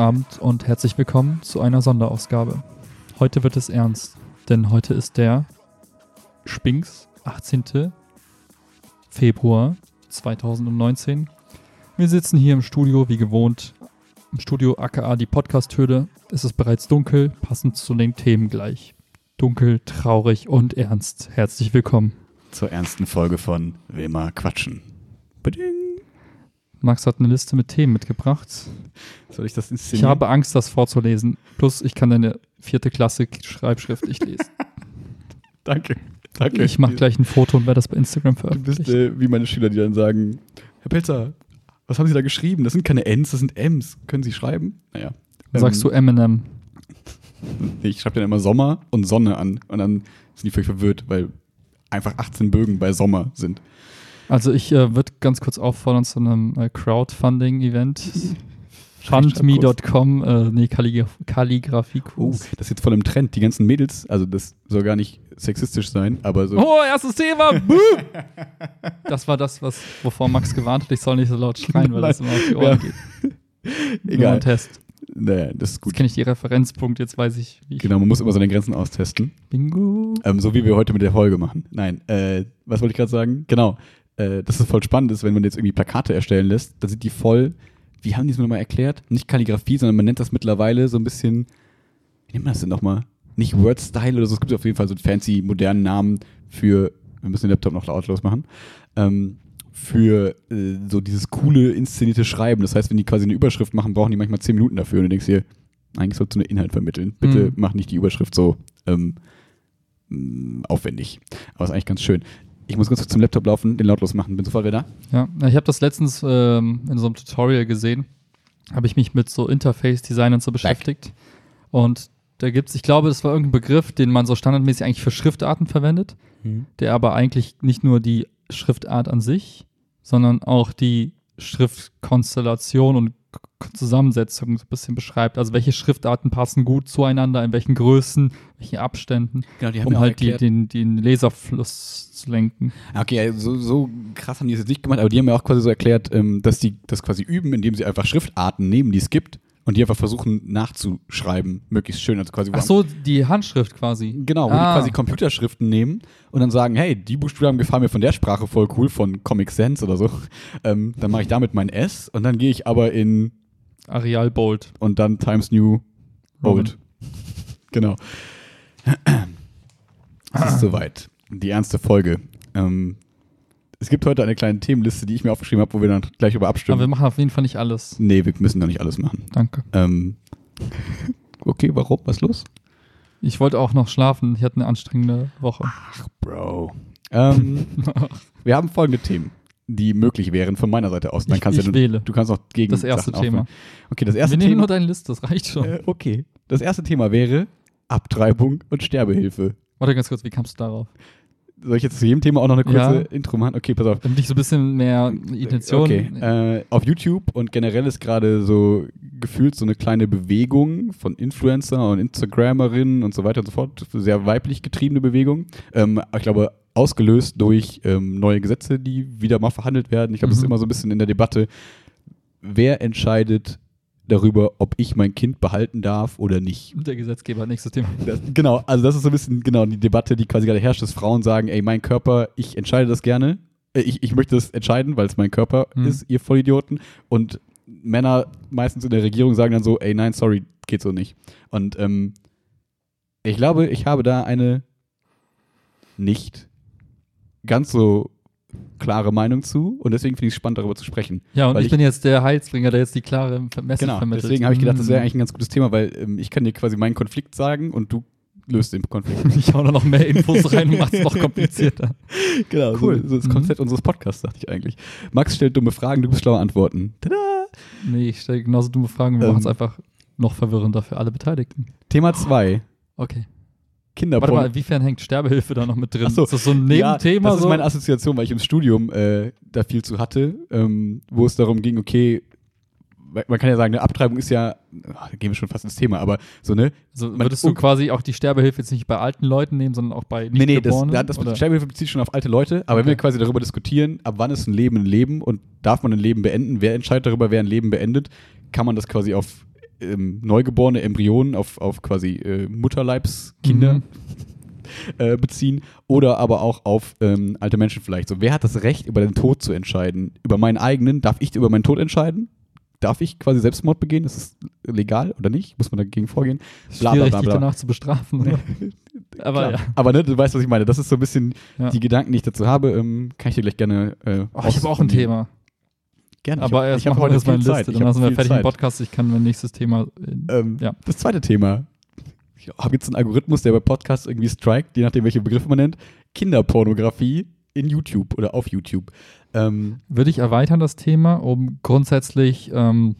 Abend und herzlich willkommen zu einer Sonderausgabe. Heute wird es ernst, denn heute ist der Spinks 18. Februar 2019. Wir sitzen hier im Studio, wie gewohnt, im Studio aka die Podcast-Höhle. Es ist bereits dunkel, passend zu den Themen gleich. Dunkel, traurig und ernst. Herzlich willkommen. Zur ernsten Folge von Will mal quatschen. Bading. Max hat eine Liste mit Themen mitgebracht. Soll ich das Ich inszenieren? habe Angst, das vorzulesen. Plus, ich kann deine vierte Klasse Schreibschrift nicht lesen. Danke. Danke. Ich mache gleich ein Foto und werde das bei Instagram Du bist veröffentlichen. äh, wie meine Schüler, die dann sagen: Herr Pelzer, was haben Sie da geschrieben? Das sind keine Ns, das sind Ms. Können Sie schreiben? Naja. Dann sagst du Eminem. Nee, ich schreibe dann immer Sommer und Sonne an. Und dann sind die völlig verwirrt, weil einfach 18 Bögen bei Sommer sind. Also ich äh, würde ganz kurz auffordern zu einem äh, Crowdfunding-Event. Fundme.com, äh, nee, Kalligraf Oh, Kalligrafiekurs. das ist jetzt voll im Trend. Die ganzen Mädels, also das soll gar nicht sexistisch sein, aber so. Oh, erstes Thema. Das war das, was, wovor Max gewarnt hat. Ich soll nicht so laut schreien, weil das immer auf die Ohren Ja. geht. Nur Egal. ein Test. Naja, das ist Jetzt gut. kenne ich die Referenzpunkte, jetzt weiß ich, wie ich. Genau, man muss immer seine Grenzen austesten. Bingo. Ähm, so wie wir heute mit der Folge machen. Nein, äh, was wollte ich gerade sagen? Genau, äh, dass es voll spannend ist, wenn man jetzt irgendwie Plakate erstellen lässt, dann sind die voll, wie haben die es mir nochmal erklärt? Nicht Kalligrafie, sondern man nennt das mittlerweile so ein bisschen, wie nennt man das denn nochmal? Nicht Word-Style oder so, es gibt auf jeden Fall so einen fancy, modernen Namen für, wir müssen den Laptop noch lautlos machen, ähm, für äh, so dieses coole, inszenierte Schreiben. Das heißt, wenn die quasi eine Überschrift machen, brauchen die manchmal zehn Minuten dafür und du denkst dir, eigentlich sollst du einen Inhalt vermitteln. Bitte Mhm. mach nicht die Überschrift so ähm, aufwendig. Aber ist eigentlich ganz schön. Ich muss kurz zum Laptop laufen, den lautlos machen. Bin sofort wieder da. Ja, ich habe das letztens ähm, in so einem Tutorial gesehen. Habe ich mich mit so Interface-Design und so beschäftigt. Und da gibt's, ich glaube, das war irgendein Begriff, den man so standardmäßig eigentlich für Schriftarten verwendet, der aber eigentlich nicht nur die Schriftart an sich, sondern auch die Schriftkonstellation und Zusammensetzung so ein bisschen beschreibt. Also welche Schriftarten passen gut zueinander, in welchen Größen, welchen Abständen, Genau, um halt die, den, den Leserfluss zu lenken. Okay, also so, so krass haben die es jetzt nicht gemacht, aber die haben ja auch quasi so erklärt, ähm, dass die das quasi üben, indem sie einfach Schriftarten nehmen, die es gibt und die einfach versuchen nachzuschreiben, möglichst schön. Also quasi Ach so, die Handschrift quasi. Genau, wo Ah. die quasi Computerschriften nehmen und dann sagen, hey, die Buchstaben gefallen mir von der Sprache voll cool, von Comic Sans oder so. Ähm, dann mache ich damit mein S und dann gehe ich aber in Areal Bold. und dann Times New. Bold. genau. Es ist soweit. Die ernste Folge. Ähm, es gibt heute eine kleine Themenliste, die ich mir aufgeschrieben habe, wo wir dann gleich über Aber wir abstimmen. machen auf jeden Fall nicht alles. nee, wir müssen doch nicht alles machen. Danke. Ähm, okay, warum? Was ist los? Ich wollte auch noch schlafen. Ich hatte eine anstrengende Woche. Bro. Ähm, wir haben folgende Themen, die möglich wären von meiner Seite aus. Dann Ich- kannst ich ja, wähle. Du kannst auch gegen Das erste Sachen Thema. aufhören. Okay, das Wir erste nehmen Thema. nur deine Liste, das reicht schon. Äh, okay. Das erste Thema wäre Abtreibung und Sterbehilfe. Warte ganz kurz, wie kamst du darauf? Soll ich jetzt zu jedem Thema auch noch eine kurze Ja. Intro machen? Okay, pass auf. Damit ich so ein bisschen mehr Intention. Okay, äh, auf YouTube und generell ist gerade so gefühlt so eine kleine Bewegung von Influencer und Instagrammerinnen und so weiter und so fort. Sehr weiblich getriebene Bewegung. Ähm, ich glaube, ausgelöst durch ähm, neue Gesetze, die wieder mal verhandelt werden. Ich glaube, es ist Mhm. immer so ein bisschen in der Debatte, wer entscheidet darüber, ob ich mein Kind behalten darf oder nicht. Der Gesetzgeber, nächstes Thema. Das, genau, also das ist so ein bisschen genau die Debatte, die quasi gerade herrscht, dass Frauen sagen, ey, mein Körper, ich entscheide das gerne. Äh, Ich, ich möchte das entscheiden, weil es mein Körper Mhm. ist, ihr Vollidioten. Und Männer meistens in der Regierung sagen dann so, ey, nein, sorry, geht so nicht. Und ähm, ich glaube, ich habe da eine nicht ganz so klare Meinung zu und deswegen finde ich es spannend, darüber zu sprechen. Ja, und ich, ich- bin jetzt der Heilsbringer, der jetzt die klare Message Genau, vermittelt. deswegen habe ich gedacht, das wäre Mm. eigentlich ein ganz gutes Thema, weil ähm, ich kann dir quasi meinen Konflikt sagen und du löst den Konflikt. Ich hau da noch mehr Infos rein und mach's noch komplizierter. Genau, Cool. so, so das Mhm. Konzept unseres Podcasts, dachte ich eigentlich. Max stellt dumme Fragen, du bist schlaue Antworten. Tada! Nee, ich stelle genauso dumme Fragen. Wir Ähm. machen es einfach noch verwirrender für alle Beteiligten. Thema 2. Okay. Kinderporn. Warte mal, inwiefern hängt Sterbehilfe da noch mit drin? So. Ist das so ein Ja, Nebenthema? das ist so? meine Assoziation, weil ich im Studium äh, da viel zu hatte, ähm, wo es darum ging, okay, man kann ja sagen, eine Abtreibung ist ja, ach, da gehen wir schon fast ins Thema, aber so, ne? Also man- würdest du quasi auch die Sterbehilfe jetzt nicht bei alten Leuten nehmen, sondern auch bei Nee, nee, das, das oder? Sterbehilfe bezieht sich schon auf alte Leute, aber wenn Okay. wir quasi darüber diskutieren, ab wann ist ein Leben ein Leben und darf man ein Leben beenden, wer entscheidet darüber, wer ein Leben beendet, kann man das quasi auf ähm, neugeborene Embryonen auf, auf quasi äh, Mutterleibskinder Mhm. äh, beziehen oder aber auch auf ähm, alte Menschen vielleicht. So, wer hat das Recht, über den Tod zu entscheiden? Über meinen eigenen? Darf ich über meinen Tod entscheiden? Darf ich quasi Selbstmord begehen? Ist es legal oder nicht? Muss man dagegen vorgehen? Bla, Schwierig, bla, danach zu bestrafen. Oder? Aber ja. Aber ne, du weißt, was ich meine. Das ist so ein bisschen Ja. die Gedanken, die ich dazu habe. Ähm, kann ich dir gleich gerne. Äh, Oh, ich habe auch ein Thema. Gerne. Aber ich erst hab machen wir heute das mal in Zeit. Liste. Ich Dann sind wir fertig Zeit. Podcast. Ich kann mein nächstes Thema. äh, Ähm, Ja. Das zweite Thema. Ich habe jetzt einen Algorithmus, der bei Podcasts irgendwie strikt, je nachdem, welche Begriffe man nennt. Kinderpornografie in YouTube oder auf YouTube. Ähm, Würde ich erweitern das Thema, um grundsätzlich ähm,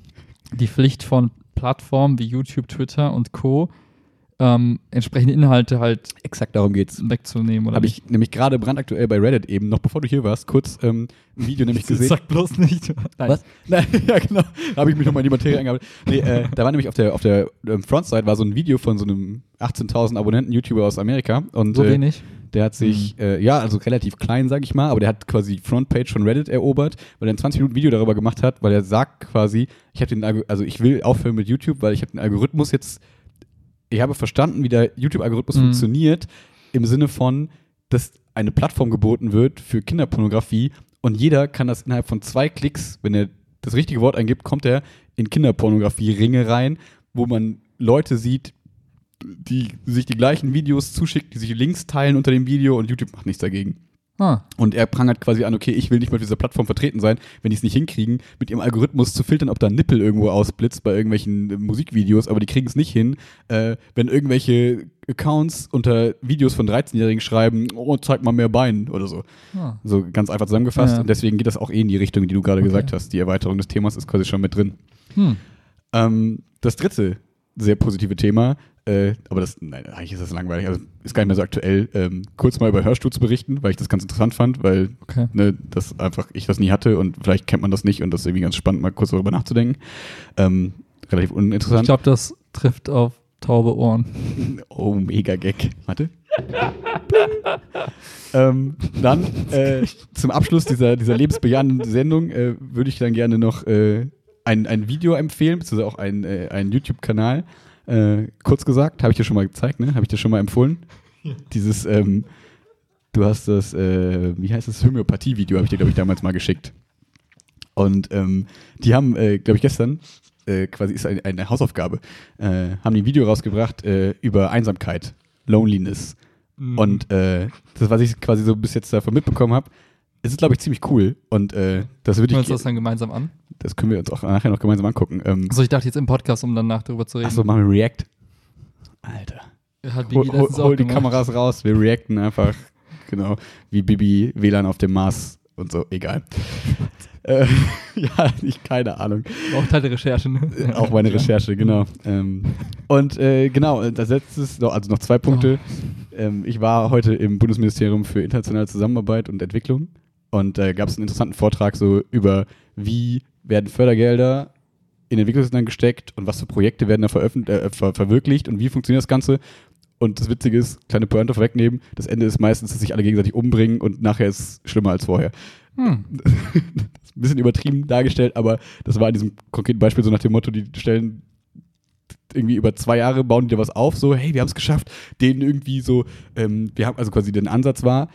die Pflicht von Plattformen wie YouTube, Twitter und Co. Ähm, entsprechende Inhalte halt exakt darum geht's. wegzunehmen. Oder Habe ich nämlich gerade brandaktuell bei Reddit eben, noch bevor du hier warst, kurz ähm, ein Video nämlich gesehen. Sag bloß nicht. Nein. Was? Nein, ja, genau. Habe ich mich nochmal in die Materie eingearbeitet. Nee, äh, da war nämlich auf der, auf der ähm, Frontside war so ein Video von so einem 18.000 Abonnenten-YouTuber aus Amerika. Und, So äh, wenig? Der hat sich, äh, ja, also relativ klein, sag ich mal, aber der hat quasi die Frontpage von Reddit erobert, weil er ein 20 Minuten Video darüber gemacht hat, weil er sagt quasi, ich habe den, also ich will aufhören mit YouTube, weil ich habe den Algorithmus jetzt, ich habe verstanden, wie der YouTube-Algorithmus Mhm. funktioniert, im Sinne von, dass eine Plattform geboten wird für Kinderpornografie und jeder kann das innerhalb von zwei Klicks, wenn er das richtige Wort eingibt, kommt er in Kinderpornografie-Ringe rein, wo man Leute sieht, die sich die gleichen Videos zuschicken, die sich Links teilen unter dem Video und YouTube macht nichts dagegen. Ah, Und er prangert quasi an, okay, ich will nicht mal auf dieser Plattform vertreten sein, wenn die es nicht hinkriegen, mit ihrem Algorithmus zu filtern, ob da ein Nippel irgendwo ausblitzt bei irgendwelchen äh, Musikvideos, aber die kriegen es nicht hin, äh, wenn irgendwelche Accounts unter Videos von 13-Jährigen schreiben, oh, zeig mal mehr Bein oder so. ah. So ganz einfach zusammengefasst. Ja. Und deswegen geht das auch eh in die Richtung, die du gerade Okay. gesagt hast. Die Erweiterung des Themas ist quasi schon mit drin. Hm. Ähm, das dritte sehr positive Thema, äh, aber das, nein, eigentlich ist das langweilig, also ist gar nicht mehr so aktuell, ähm, kurz mal über Hörsturz berichten, weil ich das ganz interessant fand, weil Okay. ne, das einfach ich das nie hatte und vielleicht kennt man das nicht und das ist irgendwie ganz spannend, mal kurz darüber nachzudenken. Ähm, relativ Ich uninteressant. glaube, das trifft auf taube Ohren. Oh, mega Gag. Warte. ähm, dann äh, zum Abschluss dieser, dieser lebensbejahenden Sendung äh, würde ich dann gerne noch äh, ein, ein Video empfehlen, beziehungsweise auch ein, äh, einen YouTube-Kanal. Äh, kurz gesagt, habe ich dir schon mal gezeigt, ne? Habe ich dir schon mal empfohlen. Dieses, ähm, du hast das, äh, wie heißt das, Homöopathie-Video, habe ich dir, glaube ich, damals mal geschickt. Und ähm, die haben, äh, glaube ich, gestern, äh, quasi ist eine, eine Hausaufgabe, äh, haben die ein Video rausgebracht äh, über Einsamkeit, Loneliness. Mhm. Und äh, das, was ich quasi so bis jetzt davon mitbekommen habe, es ist, glaube ich, ziemlich cool. Und äh, das würde ich, wir uns das dann gemeinsam an? das können wir uns auch nachher noch gemeinsam angucken. Ähm, Also ich dachte jetzt im Podcast, um danach darüber zu reden. Achso, machen wir React. Alter. Hat Hol, Biggie hol, auch hol die. Kameras raus, wir reacten einfach, genau, wie Bibi WLAN auf dem Mars und so, egal. äh, ja, ich keine Ahnung. Auch Teil der Recherche, ne? Äh, Auch meine Recherche, genau. Ähm, und äh, genau, äh, das letzte ist noch, also noch zwei Punkte. Ähm, ich war heute im Bundesministerium für internationale Zusammenarbeit und Entwicklung und da gab es einen interessanten Vortrag so über, wie werden Fördergelder in Entwicklungsländern gesteckt und was für Projekte werden da äh, ver verwirklicht und wie funktioniert das Ganze. Und das Witzige ist, kleine Pointe vorwegnehmen, das Ende ist meistens, dass sich alle gegenseitig umbringen und nachher ist es schlimmer als vorher. Hm. Das ist ein bisschen übertrieben dargestellt, aber das war in diesem konkreten Beispiel so nach dem Motto, die stellen irgendwie über zwei Jahre bauen die dir was auf, so, hey, wir haben es geschafft, denen irgendwie so, ähm, wir haben, also quasi der Ansatz war,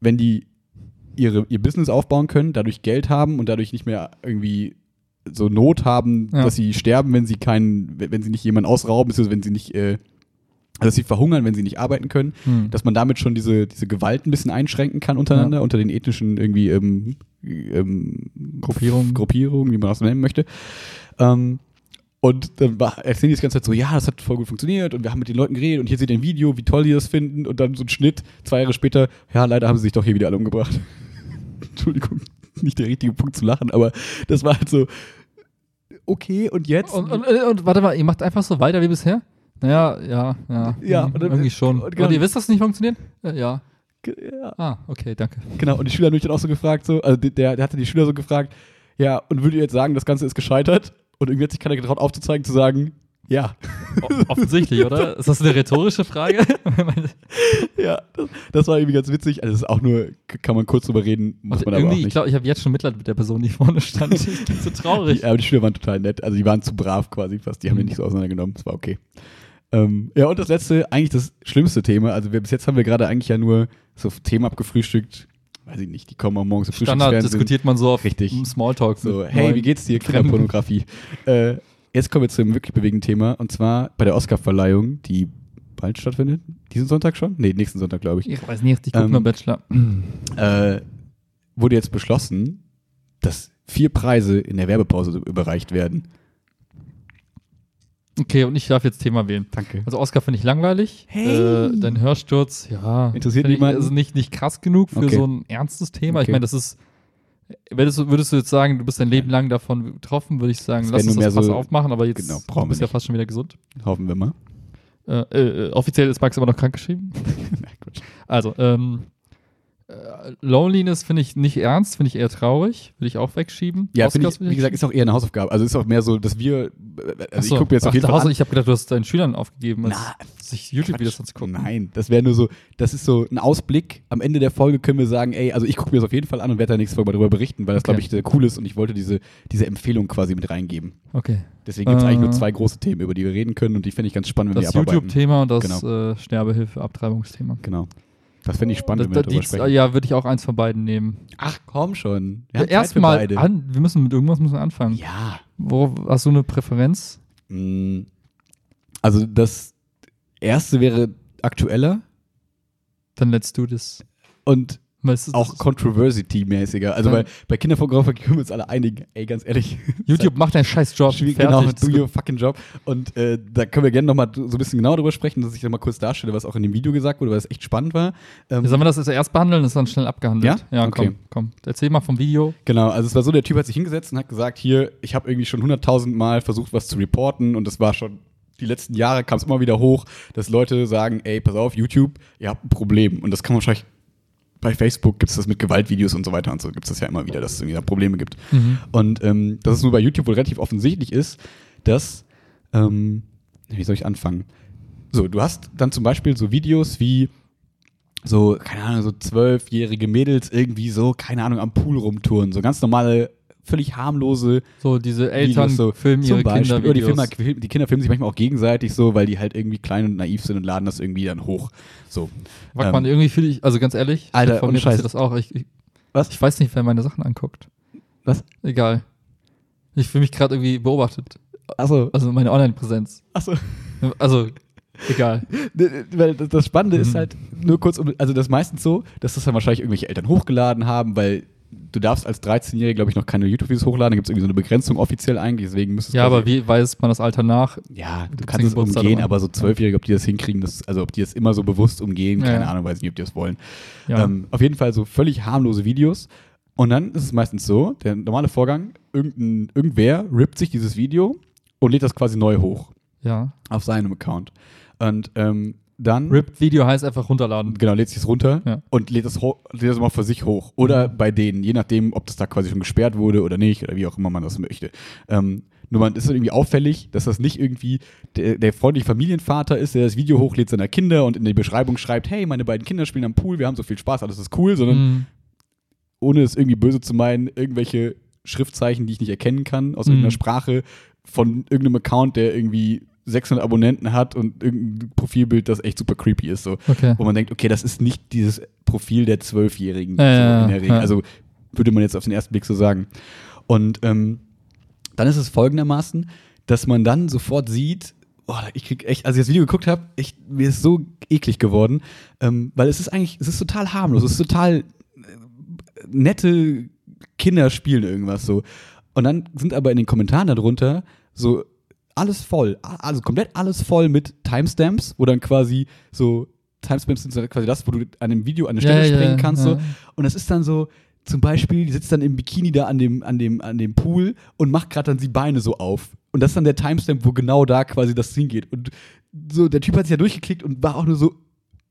wenn die ihre, ihr Business aufbauen können, dadurch Geld haben und dadurch nicht mehr irgendwie so Not haben, Ja. dass sie sterben, wenn sie keinen, wenn sie nicht jemanden ausrauben, beziehungsweise wenn sie nicht, äh, dass sie verhungern, wenn sie nicht arbeiten können, Hm. dass man damit schon diese, diese Gewalt ein bisschen einschränken kann untereinander, Ja. unter den ethnischen irgendwie ähm, ähm, Gruppierungen. Gruppierungen, wie man das nennen möchte. Ähm, und dann war, erzählen die das ganze Zeit so, ja, das hat voll gut funktioniert und wir haben mit den Leuten geredet und hier seht ihr ein Video, wie toll die das finden und dann so ein Schnitt, zwei Jahre später, ja, leider haben sie sich doch hier wieder alle umgebracht. Entschuldigung, nicht der richtige Punkt zu lachen, aber das war halt so, okay, und jetzt? Und, und, und warte mal, ihr macht einfach so weiter wie bisher? Naja, ja, ja. Ja, hm, und dann- irgendwie schon. und genau- Und ihr wisst, dass es nicht funktioniert? Äh, ja. ja, Ah, okay, danke. Genau, und die Schüler haben mich dann auch so gefragt, so, also der, der hatte die Schüler so gefragt, ja, und würdet ihr jetzt sagen, das Ganze ist gescheitert? Und irgendwie hat sich keiner getraut aufzuzeigen, zu sagen, ja. O- Offensichtlich, oder? Ist das eine rhetorische Frage? ja, das, das war irgendwie ganz witzig. Also, das ist auch nur, kann man kurz drüber reden, muss Und man aber auch irgendwie, ich nicht. glaube, ich habe jetzt schon Mitleid mit der Person, die vorne stand. Ich bin so traurig. Die, aber die Schüler waren total nett. Also, die waren zu brav quasi fast. Die haben den nicht so auseinandergenommen. Das war okay. Ähm, ja, und das letzte, eigentlich das schlimmste Thema. Also, wir, bis jetzt haben wir gerade eigentlich ja nur so Themen abgefrühstückt. Weiß ich nicht, die kommen auch morgens im Standard diskutiert man so auf Richtig. Smalltalk. So, hey, wie geht's dir? Kinderpornografie. äh, jetzt kommen wir zu einem wirklich bewegenden Thema. Und zwar bei der Oscarverleihung, die bald stattfindet. Diesen Sonntag schon? Nee, nächsten Sonntag, glaube ich. Ich weiß nicht, ich gucke Ähm, nur Bachelor. Äh, wurde jetzt beschlossen, dass vier Preise in der Werbepause überreicht werden. Okay, und ich darf jetzt Thema wählen. Danke. Also Oscar finde ich langweilig. Hey. Äh, dein Hörsturz, ja. Interessiert ich, niemanden? Also nicht, nicht krass genug für Okay. so ein ernstes Thema. Ich Okay. meine, das ist. Würdest du, würdest du jetzt sagen, du bist dein Leben lang davon betroffen, würde ich sagen, lass uns das Fass so- aufmachen, aber jetzt Genau, du bist ja fast schon wieder gesund. Hoffen wir mal. Äh, äh, offiziell ist Max aber noch krankgeschrieben. Na, Quatsch. Also, ähm, äh, Loneliness finde ich nicht ernst, finde ich eher traurig. Will ich auch wegschieben. ja, ich, wie gesagt, ist auch eher eine Hausaufgabe. Also ist auch mehr so, dass wir, äh, also Achso, ich gucke mir jetzt auf jeden Fall Hause, an. Ich habe gedacht, du hast deinen Schülern aufgegeben, Na, sich YouTube-Videos anzugucken. Nein, das wäre nur so, das ist so ein Ausblick. Am Ende der Folge können wir sagen, ey, also ich gucke mir das auf jeden Fall an und werde da nächste Folge mal darüber berichten, weil das, Okay. glaube ich, cool ist und ich wollte diese, diese Empfehlung quasi mit reingeben. Okay. Deswegen gibt es Äh. eigentlich nur zwei große Themen, über die wir reden können und die finde ich ganz spannend, wenn Das wir abarbeiten. YouTube-Thema und das Genau. äh, Sterbehilfe, Abtreibungsthema. Genau. Das finde ich spannend, Da, wenn wir da, darüber ja, würde ich auch eins von beiden nehmen. Ach, komm schon. Wir Erstmal wir müssen mit irgendwas müssen anfangen. Ja. Wo, hast du eine Präferenz? Mm, Also das erste wäre aktueller Dann let's do this. und Weißt du, auch Controversy-mäßiger. Also Ja. bei, bei Kinderfotografie können wir uns alle einigen. Ey, ganz ehrlich. YouTube macht deinen scheiß Job. Schwierig, Fertig. genau, do your fucking job. Und äh, da können wir gerne nochmal so ein bisschen genauer drüber sprechen, dass ich nochmal kurz darstelle, was auch in dem Video gesagt wurde, weil es echt spannend war. Ähm, Sollen wir das erst behandeln? Das ist dann schnell abgehandelt. Ja? Ja, Okay. komm, komm. Erzähl mal vom Video. Genau, also es war so, der Typ hat sich hingesetzt und hat gesagt, hier, ich habe irgendwie schon hunderttausend Mal versucht, was zu reporten und das war schon, die letzten Jahre kam es immer wieder hoch, dass Leute sagen, ey, pass auf, YouTube, ihr habt ein Problem. Und das kann man wahrscheinlich, bei Facebook gibt es das mit Gewaltvideos und so weiter und so, gibt es das ja immer wieder, dass es irgendwie da Probleme gibt. Und ähm, dass es nur bei YouTube wohl relativ offensichtlich ist, dass, ähm, wie soll ich anfangen? So, du hast dann zum Beispiel so Videos wie so, keine Ahnung, so zwölfjährige Mädels irgendwie so, keine Ahnung, am Pool rumtouren. So ganz normale, völlig harmlose So, diese Eltern Videos, so filmen ihre Beispiel. Kinder Oder die, Filme, die Kinder filmen sich manchmal auch gegenseitig so, weil die halt irgendwie klein und naiv sind und laden das irgendwie dann hoch. So. Mal, Ähm, irgendwie fühle ich, also ganz ehrlich, Alter, von mir passiert das auch. Ich, ich, Was? ich weiß nicht, wer meine Sachen anguckt. Was? Egal. Ich fühle mich gerade irgendwie beobachtet. Achso, Also meine Online-Präsenz. achso. Also, egal. Weil das- Spannende ist Mhm. halt, nur kurz, also das ist meistens so, dass das dann wahrscheinlich irgendwelche Eltern hochgeladen haben, weil du darfst als 13-Jährige, glaube ich, noch keine YouTube-Videos hochladen. Da gibt es irgendwie so eine Begrenzung offiziell eigentlich, deswegen müsstest Ja, aber wie weist man das Alter nach? Ja, du kannst es umgehen, aber so Zwölfjährige, ob die das hinkriegen, das, also ob die das immer so bewusst umgehen, keine ja. Ahnung, weiß nicht, ob die das wollen. Ja. Ähm, auf jeden Fall so völlig harmlose Videos. Und dann ist es meistens so, der normale Vorgang, irgendein, irgendwer rippt sich dieses Video und lädt das quasi neu hoch ja. auf seinem Account. Und ähm, dann RIP-Video heißt einfach runterladen. genau, lädt sich es runter Ja. und lädt das, lädt das mal für sich hoch. Oder bei denen, je nachdem, ob das da quasi schon gesperrt wurde oder nicht, oder wie auch immer man das möchte. Ähm, nur man ist irgendwie auffällig, dass das nicht irgendwie der, der freundliche Familienvater ist, der das Video hochlädt seiner Kinder und in die Beschreibung schreibt, hey, meine beiden Kinder spielen am Pool, wir haben so viel Spaß, alles ist cool, sondern Mhm. ohne es irgendwie böse zu meinen, irgendwelche Schriftzeichen, die ich nicht erkennen kann, aus Mhm. irgendeiner Sprache, von irgendeinem Account, der irgendwie 600 Abonnenten hat und irgendein Profilbild, das echt super creepy ist. So Okay. wo man denkt, okay, das ist nicht dieses Profil der Zwölfjährigen Ja, so ja, in der Regel. ja. Also würde man jetzt auf den ersten Blick so sagen. Und ähm, dann ist es folgendermaßen, dass man dann sofort sieht, oh, ich krieg echt, als ich das Video geguckt habe, mir ist so eklig geworden, ähm, weil es ist eigentlich, es ist total harmlos, es ist total äh, nette Kinder spielen irgendwas so. Und dann sind aber in den Kommentaren darunter so alles voll, also komplett alles voll mit Timestamps, wo dann quasi so Timestamps sind quasi das, wo du an dem Video an eine Stelle ja, springen ja, kannst. ja. So. Und das ist dann so, zum Beispiel, die sitzt dann im Bikini da an dem, an dem, an dem Pool und macht gerade dann die Beine so auf. Und das ist dann der Timestamp, wo genau da quasi das hingeht. Und so, der Typ hat sich ja durchgeklickt und war auch nur so,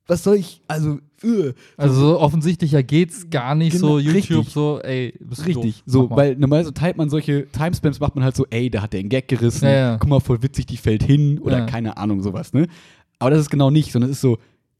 was soll ich, also, äh, Also so offensichtlicher geht's gar nicht Genau, so YouTube richtig. so, ey, bist du Richtig, so, weil normalerweise teilt man solche Timespams, macht man halt so, ey, da hat der einen Gag gerissen, Ja, ja. guck mal, voll witzig, die fällt hin oder Ja. keine Ahnung, sowas, ne? Aber das ist genau nicht, sondern es ist so,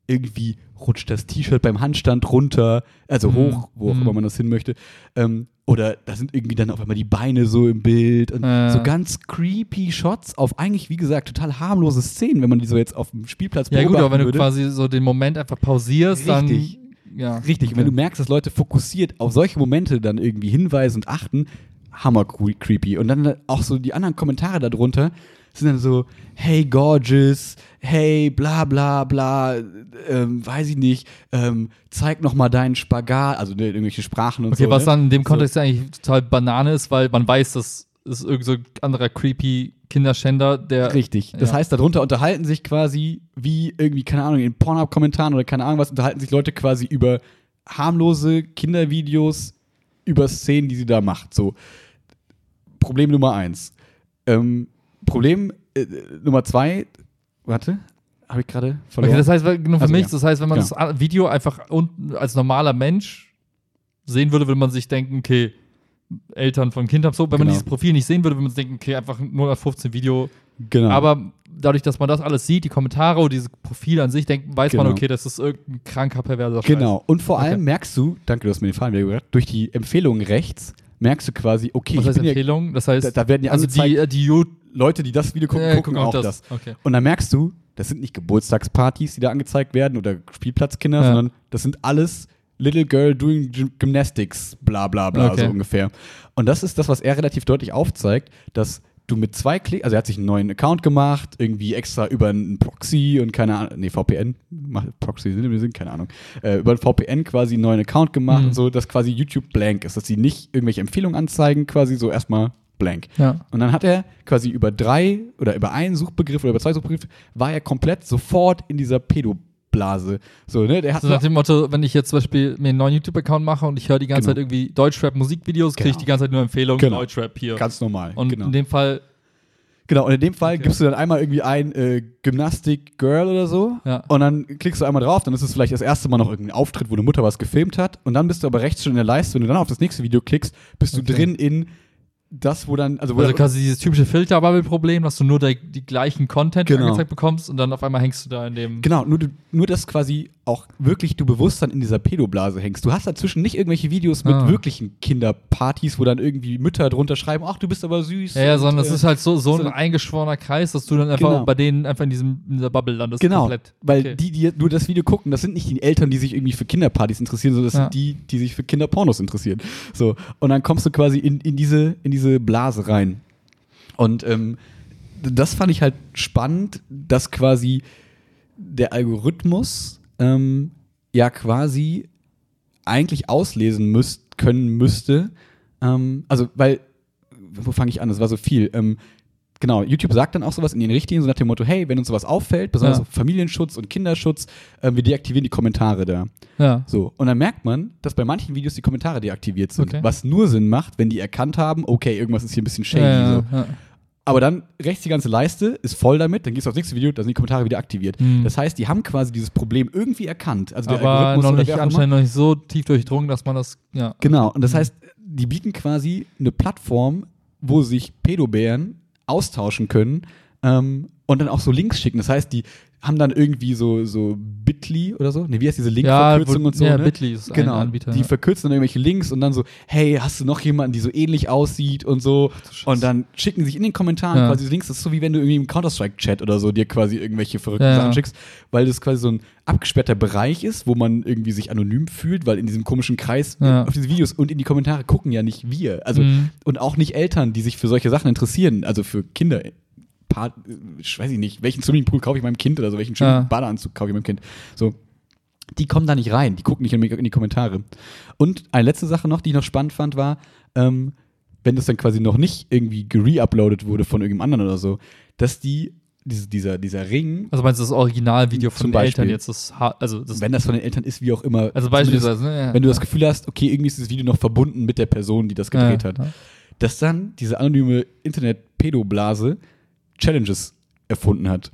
irgendwie rutscht das T-Shirt beim Handstand runter, also Mhm. hoch, wo auch Mhm. immer man das hin möchte. Ähm, oder da sind irgendwie dann auf einmal die Beine so im Bild und Ja. so ganz creepy Shots auf eigentlich, wie gesagt, total harmlose Szenen, wenn man die so jetzt auf dem Spielplatz Ja gut, aber wenn du würde. quasi so den Moment einfach pausierst, Richtig. dann ja. Richtig, und wenn du merkst, dass Leute fokussiert auf solche Momente dann irgendwie hinweisen und achten, hammer cre- creepy. Und dann auch so die anderen Kommentare darunter sind dann so, hey gorgeous, hey bla bla bla, ähm, weiß ich nicht, ähm, zeig noch mal deinen Spagat, also ne, irgendwelche Sprachen und Okay, so. was ne? dann in dem So. Kontext eigentlich total Banane ist, weil man weiß, das ist irgend so ein anderer creepy Kinderschänder, der Richtig. Das Ja. heißt, darunter unterhalten sich quasi wie irgendwie, keine Ahnung, in Pornhub-Kommentaren oder keine Ahnung was, unterhalten sich Leute quasi über harmlose Kindervideos, über Szenen, die sie da macht. So. Problem Nummer eins. Ähm, Problem äh, Nummer zwei, warte, habe ich gerade verloren. Okay, das heißt, nur für Also, mich, ja. das heißt, wenn man Genau. das Video einfach unten als normaler Mensch sehen würde, würde man sich denken, okay, Eltern von Kind haben so, wenn man Genau. dieses Profil nicht sehen würde, würde man sich denken, okay, einfach 015 Video. genau. Aber dadurch, dass man das alles sieht, die Kommentare und dieses Profil an sich, denkt, weiß man, Genau. okay, das ist irgendein kranker, perverser Scheiß. Genau. Und vor Okay. allem merkst du, danke, du hast mir den Faden gehört, durch die Empfehlungen rechts merkst du quasi, okay, Was ich heißt bin ja, Empfehlung? Das heißt, da, da werden ja also die, äh, die Leute, die das Video gucken, äh, gucken auch das. Okay. Und dann merkst du, das sind nicht Geburtstagspartys, die da angezeigt werden oder Spielplatzkinder, Ja. sondern das sind alles Little Girl doing Gym- Gymnastics, bla bla bla, Okay. so ungefähr. Und das ist das, was er relativ deutlich aufzeigt, dass du mit zwei Klick, also er hat sich einen neuen Account gemacht, irgendwie extra über einen Proxy und keine Ahnung, nee, VPN, macht Proxy Sinn, wir sind, keine Ahnung, äh, über einen VPN quasi einen neuen Account gemacht Mhm. und so, dass quasi YouTube blank ist, dass sie nicht irgendwelche Empfehlungen anzeigen, quasi so erstmal blank. Ja. Und dann hat er quasi über drei oder über einen Suchbegriff oder über zwei Suchbegriffe, war er komplett sofort in dieser Pedoblase. So, ne? Der hat So nach dem Motto, wenn ich jetzt zum Beispiel mir einen neuen YouTube-Account mache und ich höre die ganze Genau. Zeit irgendwie Deutschrap-Musikvideos, kriege ich Genau. die ganze Zeit nur Empfehlungen, Genau. Deutschrap hier. ganz normal. und genau. in dem Fall, genau, und in dem Fall Okay. gibst du dann einmal irgendwie ein äh, Gymnastik-Girl oder so. ja. Und dann klickst du einmal drauf, dann ist es vielleicht das erste Mal noch irgendein Auftritt, wo eine Mutter was gefilmt hat. Und dann bist du aber rechts schon in der Leiste. Wenn du dann auf das nächste Video klickst, bist du Okay. drin in das, wo dann, also wo Also quasi dieses typische Filter-Bubble-Problem, dass du nur der, die gleichen Content Genau. angezeigt bekommst und dann auf einmal hängst du da in dem. Genau, nur, nur dass quasi auch wirklich du bewusst dann in dieser Pedoblase hängst. Du hast dazwischen nicht irgendwelche Videos mit Ah. wirklichen Kinderpartys, wo dann irgendwie Mütter drunter schreiben, ach, du bist aber süß. Ja, ja, sondern es äh, ist halt so, so ein so- eingeschworener Kreis, dass du dann einfach Genau. bei denen einfach in, diesem, in dieser Bubble landest. Genau, Komplett. weil Okay. die, die nur das Video gucken, das sind nicht die Eltern, die sich irgendwie für Kinderpartys interessieren, sondern das Ja. sind die, die sich für Kinderpornos interessieren. So, und dann kommst du quasi in, in, diese, in diese Blase rein. Und ähm, das fand ich halt spannend, dass quasi der Algorithmus ähm, ja quasi eigentlich auslesen müsst, können müsste. Ähm, also, weil, wo fange ich an? Das war so viel. Ähm, genau, YouTube sagt dann auch sowas in den Richtlinien, so nach dem Motto, hey, wenn uns sowas auffällt, besonders Ja. Familienschutz und Kinderschutz, ähm, wir deaktivieren die Kommentare da. Ja. So, und dann merkt man, dass bei manchen Videos die Kommentare deaktiviert sind. Okay. Was nur Sinn macht, wenn die erkannt haben, okay, irgendwas ist hier ein bisschen shady. ja, so. Aber dann rechts die ganze Leiste ist voll damit, dann gehst du aufs nächste Video, da sind die Kommentare wieder aktiviert. Hm. Das heißt, die haben quasi dieses Problem irgendwie erkannt. Also der Aber Algorithmus noch nicht, anscheinend noch nicht so tief durchdrungen, dass man das, ja. Genau, und das Mhm. heißt, die bieten quasi eine Plattform, wo sich Pädobären austauschen können ähm, und dann auch so Links schicken. Das heißt, die haben dann irgendwie so, so Bitly oder so. Ne, wie heißt diese Linkverkürzung wo- und so? ja, ne? Bitly ist ein Genau, Anbieter, die ja. verkürzen dann irgendwelche Links und dann so, hey, hast du noch jemanden, die so ähnlich aussieht und so. Scheiße. Und dann schicken sich in den Kommentaren Ja. quasi Links. Das ist so wie wenn du irgendwie im Counter-Strike-Chat oder so dir quasi irgendwelche verrückten Ja, ja. Sachen schickst, weil das quasi so ein abgesperrter Bereich ist, wo man irgendwie sich anonym fühlt, weil in diesem komischen Kreis Ja. auf diese Videos und in die Kommentare gucken ja nicht wir. Also Mhm. und auch nicht Eltern, die sich für solche Sachen interessieren, also für Kinder. Part, ich weiß ich nicht, welchen Swimmingpool kaufe ich meinem Kind oder so, welchen schönen Ja. Badeanzug kaufe ich meinem Kind. So, die kommen da nicht rein, die gucken nicht in, in die Kommentare. Und eine letzte Sache noch, die ich noch spannend fand, war, ähm, wenn das dann quasi noch nicht irgendwie gereuploadet wurde von irgendeinem anderen oder so, dass die, diese, dieser, dieser Ring, Also meinst du das Originalvideo von Zum den Eltern Beispiel. jetzt? Das, also, das, wenn das von den Eltern ist, wie auch immer, also beispielsweise, ne? Ja. wenn du das Gefühl hast, okay, irgendwie ist das Video noch verbunden mit der Person, die das gedreht ja, hat, Ja. dass dann diese anonyme Internet-Pedoblase Challenges erfunden hat.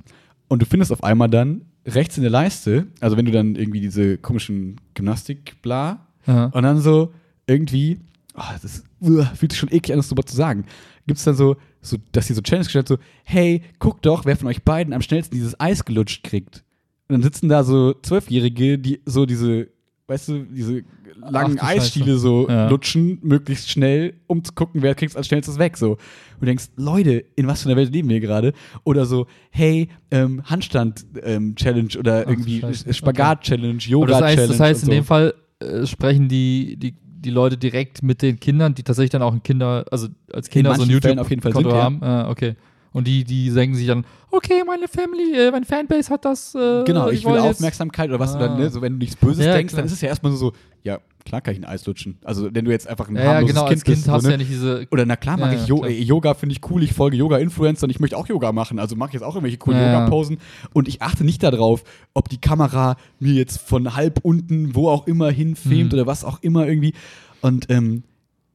Und du findest auf einmal dann rechts in der Leiste, also wenn du dann irgendwie diese komischen Gymnastik, bla, Ja. und dann so irgendwie, oh, das uah, fühlt sich schon eklig an, das drüber zu sagen, gibt es dann so, so, dass die so Challenge gestellt so, hey, guck doch, wer von euch beiden am schnellsten dieses Eis gelutscht kriegt. Und dann sitzen da so Zwölfjährige, die so diese, weißt du, diese langen Ach Scheiße. Eisstiele so Ja. lutschen, möglichst schnell, um zu gucken, wer kriegt als schnellstes weg. So. Und du denkst, Leute, in was für einer Welt leben wir gerade? Oder so, hey, ähm, Handstand-Challenge oder Ach irgendwie. Spagat-Challenge, Aber das Yoga-Challenge. heißt, das heißt in so. dem Fall äh, sprechen die, die, die Leute direkt mit den Kindern, die tatsächlich dann auch ein Kinder, also als Kinder so ein manchen Fällen auf jeden Fall YouTube-Konto sind, ja. haben. Ah, okay. Und die, die denken sich dann, okay, meine Family, äh, mein Fanbase hat das. Äh, Genau, ich will wollen jetzt- Aufmerksamkeit oder was du dann, Ah. ne, so wenn du nichts Böses Ja, denkst, klar. dann ist es ja erstmal so, ja, klar kann ich ein Eis lutschen. Also, wenn du jetzt einfach ein Ja, harmloses genau, Kind als Kind bist. hast so, du ne? ja nicht diese. Oder na klar mag Ja, ich Jo- klar. Yoga, finde ich cool, ich folge Yoga-Influencer und ich möchte auch Yoga machen, also mache ich jetzt auch irgendwelche coolen Ja. Yoga-Posen und ich achte nicht darauf, ob die Kamera mir jetzt von halb unten, wo auch immer hin filmt Mhm. oder was auch immer irgendwie und ähm,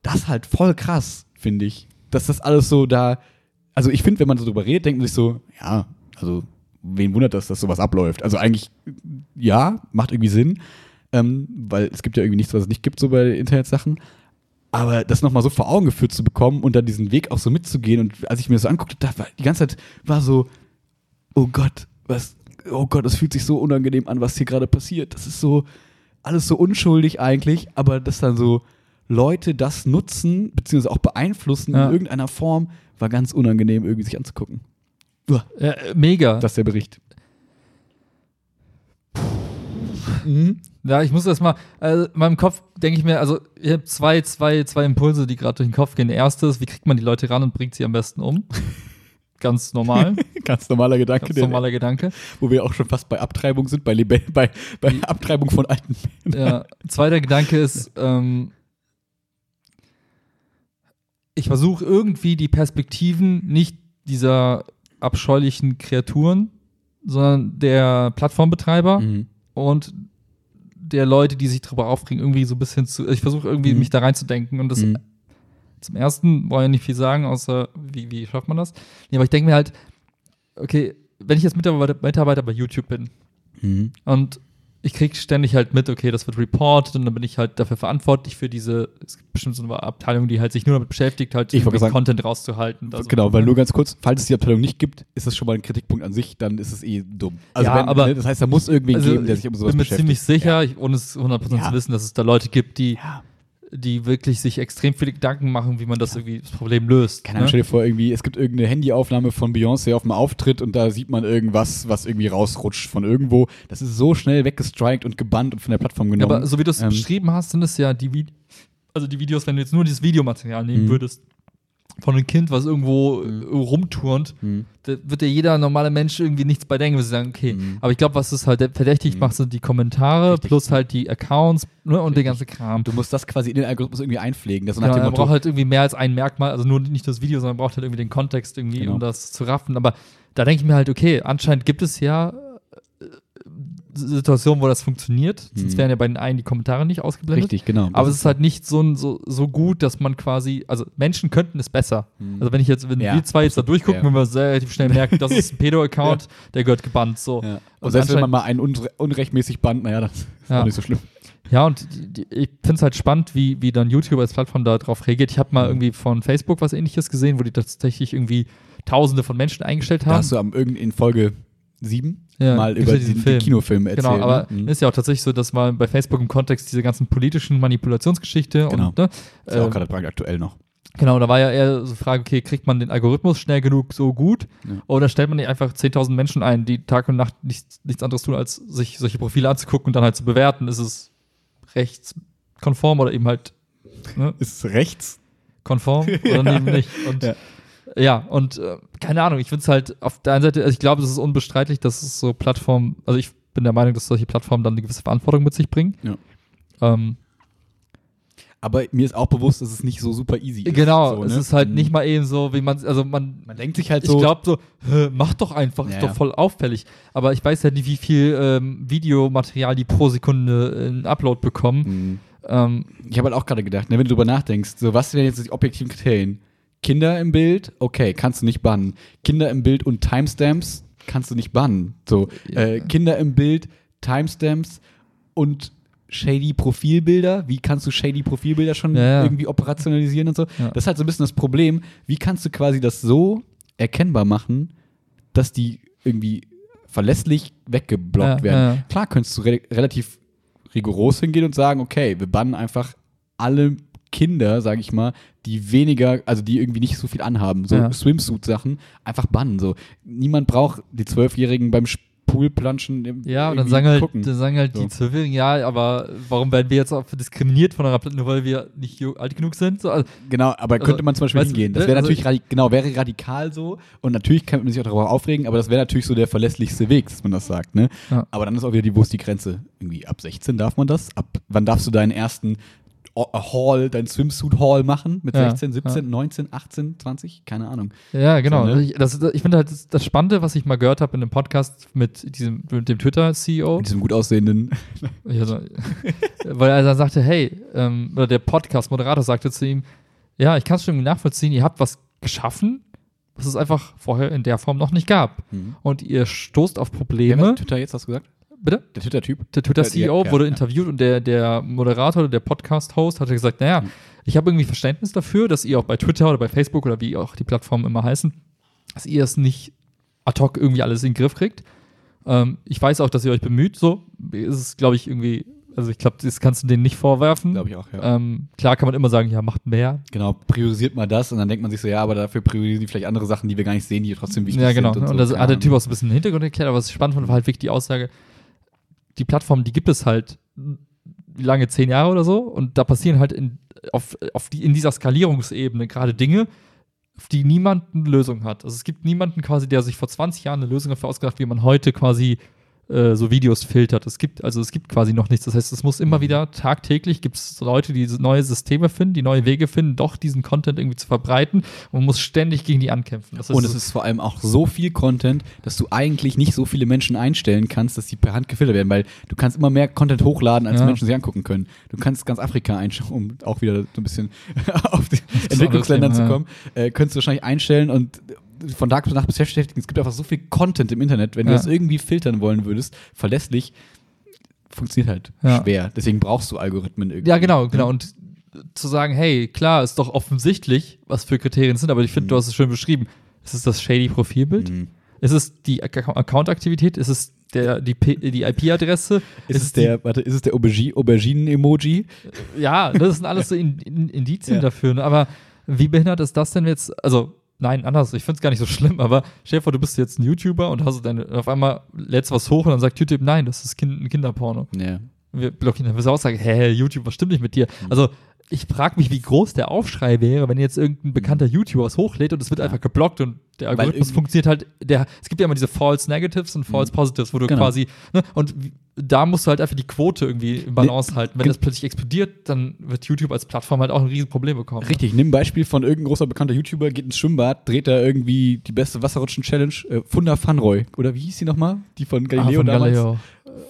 das ist halt voll krass, finde ich, dass das alles so da, also ich finde, wenn man so drüber redet, denkt man sich so, ja, also wen wundert das, dass sowas abläuft? Also eigentlich, ja, macht irgendwie Sinn, ähm, weil es gibt ja irgendwie nichts, was es nicht gibt, so bei Internetsachen. Aber das nochmal so vor Augen geführt zu bekommen und dann diesen Weg auch so mitzugehen und als ich mir das so anguckte, da war die ganze Zeit war so, oh Gott, was, oh Gott, das fühlt sich so unangenehm an, was hier gerade passiert. Das ist so, alles so unschuldig eigentlich, aber dass dann so Leute das nutzen, beziehungsweise auch beeinflussen Ja. in irgendeiner Form, war ganz unangenehm irgendwie sich anzugucken. Uah, äh, mega. Das ist der Bericht. Mhm. Ja, ich muss erst mal, also in meinem Kopf denke ich mir, also ich habe zwei, zwei, zwei Impulse, die gerade durch den Kopf gehen. Der erste ist, wie kriegt man die Leute ran und bringt sie am besten um? Ganz normal, Ganz normaler Gedanke, ganz der- normaler Gedanke. wo wir auch schon fast bei Abtreibung sind, bei, bei, bei Abtreibung von alten Männern. Ja, zweiter Gedanke ist, ähm, ich versuche irgendwie die Perspektiven nicht dieser abscheulichen Kreaturen, sondern der Plattformbetreiber Mhm. und der Leute, die sich darüber aufregen, irgendwie so ein bisschen zu. Ich versuche irgendwie Mhm. mich da reinzudenken. Und das Mhm. zum ersten brauche ich nicht viel sagen, außer wie, wie schafft man das? Nee, aber ich denke mir halt, okay, wenn ich jetzt Mitarbeiter, Mitarbeiter bei YouTube bin Mhm. und ich krieg ständig halt mit, okay, das wird reported und dann bin ich halt dafür verantwortlich für diese, es gibt bestimmt so eine Abteilung, die halt sich nur damit beschäftigt, halt Ich irgendwie sagen- Content rauszuhalten. Also, genau, weil nur ganz kurz, falls es die Abteilung nicht gibt, ist das schon mal ein Kritikpunkt an sich, dann ist es eh dumm. Also Ja, wenn, aber- ne, das heißt, da muss irgendwen also geben, der sich um sowas bin mir beschäftigt. ziemlich sicher, ich, ohne es 100% Ja. zu wissen, dass es da Leute gibt, die, Ja. Die wirklich sich extrem viele Gedanken machen, wie man das irgendwie das Problem löst. Keine Ahnung, ne? stell dir vor, irgendwie, es gibt irgendeine Handyaufnahme von Beyoncé auf dem Auftritt und da sieht man irgendwas, was irgendwie rausrutscht von irgendwo. Das ist so schnell weggestrikt und gebannt und von der Plattform Ja, genommen. aber so wie du es Ähm, beschrieben hast, sind es ja die Vide also die Videos, wenn du jetzt nur dieses Videomaterial nehmen Mhm. würdest, von einem Kind, was irgendwo Mhm. äh, rumturnt, Mhm. da wird ja jeder normale Mensch irgendwie nichts bei denken, wir sagen, okay. Mhm. Aber ich glaube, was es halt verdächtig Mhm. macht, sind die Kommentare Richtig. plus halt die Accounts ne, und der ganze Kram. Du musst das quasi in den Algorithmus irgendwie einpflegen. Das Genau, Motto, braucht halt irgendwie mehr als ein Merkmal, also nur nicht das Video, sondern braucht halt irgendwie den Kontext irgendwie, Genau. um das zu raffen. Aber da denke ich mir halt, okay, anscheinend gibt es ja Situationen, wo das funktioniert. Sonst Mhm. wären ja bei den einen die Kommentare nicht ausgeblendet. richtig, genau. Aber es ist halt nicht so, so, so gut, dass man quasi, also Menschen könnten es besser. Mhm. Also wenn ich jetzt, wenn Ja, wir zwei jetzt da durchgucken, ja. wenn wir sehr relativ schnell merken, das ist ein Pedo-Account, der gehört gebannt. So. Ja. Und, Und selbst wenn man mal einen unre unrechtmäßig bannt, naja, das ist Ja. auch nicht so schlimm. Ja, und die, die, ich finde es halt spannend, wie, wie dann YouTube als Plattform darauf reagiert. Ich habe mal Mhm. irgendwie von Facebook was ähnliches gesehen, wo die tatsächlich irgendwie Tausende von Menschen eingestellt Da haben. hast du am in Folge 7 Ja, mal über ja diesen den Kinofilm erzählt. Genau, aber ne? Mhm. ist ja auch tatsächlich so, dass mal bei Facebook im Kontext diese ganzen politischen Manipulationsgeschichte Genau. und ne, ist ja auch ähm, gerade brandaktuell noch. Genau, da war ja eher so die Frage, okay, kriegt man den Algorithmus schnell genug so gut? Ja. Oder stellt man nicht einfach 10.000 Menschen ein, die Tag und Nacht nichts, nichts anderes tun, als sich solche Profile anzugucken und dann halt zu bewerten? Ist es rechtskonform oder eben halt ne, Ist es rechts? konform oder eben nicht? Und Ja. Ja, und äh, keine Ahnung, ich finde es halt auf der einen Seite, also ich glaube, es ist unbestreitlich, dass es so Plattformen, also ich bin der Meinung, dass solche Plattformen dann eine gewisse Verantwortung mit sich bringen. Ja. Ähm, Aber mir ist auch bewusst, dass es nicht so super easy ist. genau, so, es ne? ist halt Mhm. nicht mal eben so, wie man, also man, Man denkt sich halt ich so. glaube so, mach doch einfach, Ja, ist doch voll auffällig. Aber ich weiß ja nicht, wie viel ähm, Videomaterial die pro Sekunde in Upload bekommen. Mhm. Ähm, Ich habe halt auch gerade gedacht, ne, wenn du drüber nachdenkst, so was wären jetzt die objektiven Kriterien? Kinder im Bild, okay, kannst du nicht bannen. Kinder im Bild und Timestamps, kannst du nicht bannen. So, Ja. äh, Kinder im Bild, Timestamps und shady Profilbilder. Wie kannst du shady Profilbilder schon Ja, ja. irgendwie operationalisieren und so? Das ist halt so ein bisschen das Problem. Wie kannst du quasi das so erkennbar machen, dass die irgendwie verlässlich weggeblockt werden? Klar könntest du re relativ rigoros hingehen und sagen, okay, wir bannen einfach alle Kinder, sage ich mal, die weniger, also die irgendwie nicht so viel anhaben, so Ja. Swimsuit-Sachen, einfach bannen. So. Niemand braucht die Zwölfjährigen beim Poolplanschen. im- Ja, und dann sagen halt, dann sagen halt So. die Zwölfjährigen, ja, aber warum werden wir jetzt auch diskriminiert von einer Platte, nur weil wir nicht alt genug sind? So, also, Genau, aber Also, könnte man zum Beispiel hingehen. Das ne, wäre also- natürlich, genau, wäre radikal so und natürlich kann man sich auch darüber aufregen, aber das wäre natürlich so der verlässlichste Weg, dass man das sagt, ne? Ja. Aber dann ist auch wieder die, wo ist die Grenze? Irgendwie ab 16 darf man das? Ab wann darfst du deinen ersten O- Haul, deinen Swimsuit-Haul machen? Mit Ja, 16, 17, 19, 18, 20? Keine Ahnung. ja, genau. So, ne? ich, das, ich finde halt das, das Spannende, was ich mal gehört habe in einem Podcast mit diesem mit dem Twitter-CEO. Mit diesem gut aussehenden. Also, weil er dann sagte, hey, ähm, oder der Podcast-Moderator sagte zu ihm, ja, ich kann es schon irgendwie nachvollziehen, ihr habt was geschaffen, was es einfach vorher in der Form noch nicht gab. Mhm. Und ihr stoßt auf Wer Probleme. war Twitter jetzt, hast du gesagt? Bitte? Der Twitter-Typ? Der Twitter-CEO Ja, ja, wurde interviewt und der, der Moderator oder der Podcast-Host hatte gesagt, naja, Mhm. ich habe irgendwie Verständnis dafür, dass ihr auch bei Twitter oder bei Facebook oder wie auch die Plattformen immer heißen, dass ihr es nicht ad hoc irgendwie alles in den Griff kriegt. Ähm, ich weiß auch, dass ihr euch bemüht, so ist es, glaube ich, irgendwie, also ich glaube, das kannst du denen nicht vorwerfen. Glaube ich auch, ja. Ähm, klar kann man immer sagen, ja, macht mehr. Genau, priorisiert mal das und dann denkt man sich so, ja, aber dafür priorisieren die vielleicht andere Sachen, die wir gar nicht sehen, die trotzdem wichtig ja, genau. sind. Und, so. das hat der. Typ auch so ein bisschen den Hintergrund erklärt, aber was ich spannend fand, war halt wirklich die Aussage, die Plattform, die gibt es halt lange, zehn Jahre oder so, und da passieren halt in, auf, auf die, in dieser Skalierungsebene gerade Dinge, auf die niemand eine Lösung hat. Also es gibt niemanden quasi, der sich vor 20 Jahren eine Lösung dafür ausgedacht hat, wie man heute quasi äh, so Videos filtert. Es gibt, also es gibt quasi noch nichts. Das heißt, es muss immer Mhm. wieder tagtäglich gibt es Leute, die neue Systeme finden, die neue Wege finden, doch diesen Content irgendwie zu verbreiten. Und man muss ständig gegen die ankämpfen. Das Und es ist vor allem auch so viel Content, dass du eigentlich nicht so viele Menschen einstellen kannst, dass die per Hand gefiltert werden, weil du kannst immer mehr Content hochladen, als Ja. Menschen sich angucken können. Du kannst ganz Afrika einstellen, um auch wieder so ein bisschen auf die anderes zu kommen, äh, könntest du wahrscheinlich einstellen und von Tag zu Nacht beschäftigen. Es gibt einfach so viel Content im Internet, wenn du Ja. das irgendwie filtern wollen würdest, verlässlich, funktioniert halt Ja. schwer. Deswegen brauchst du Algorithmen irgendwie. Ja, genau, genau. Und zu sagen, hey, klar, ist doch offensichtlich, was für Kriterien es sind, aber ich finde, du hast es schön beschrieben. Ist es das shady Profilbild? Mhm. Ist es die Ac- Account-Aktivität? Ist es der, die, die IP-Adresse? Ist, es der, warte, ist es der Aubergi- Auberginen-Emoji? Ja, das sind alles so in, in, Indizien Ja. dafür. Ne? Aber wie behindert ist das denn jetzt? Also, nein, anders. Ich finde es gar nicht so schlimm, aber stell dir vor, du bist jetzt ein YouTuber und hast dann auf einmal lädst was hoch und dann sagt YouTube, nein, das ist kind, ein Kinderporno. Ja. wir blockieren, dann auch sagen, hä, YouTube, was stimmt nicht mit dir? Mhm. Also, ich frage mich, wie groß der Aufschrei wäre, wenn jetzt irgendein bekannter YouTuber was hochlädt und es wird Ja. einfach geblockt und der Algorithmus funktioniert halt, der, es gibt ja immer diese False Negatives und False Mhm. Positives, wo du Genau. quasi, ne, und da musst du halt einfach die Quote irgendwie im Balance halten. Wenn das plötzlich explodiert, dann wird YouTube als Plattform halt auch ein Riesenproblem bekommen. Richtig, nimm ein Beispiel von irgendein großer bekannter YouTuber, geht ins Schwimmbad, dreht da irgendwie die beste Wasserrutschen-Challenge. Äh, Funda Fanroy. Oder wie hieß die nochmal? Die von Ah, Galileo von damals? Galileo.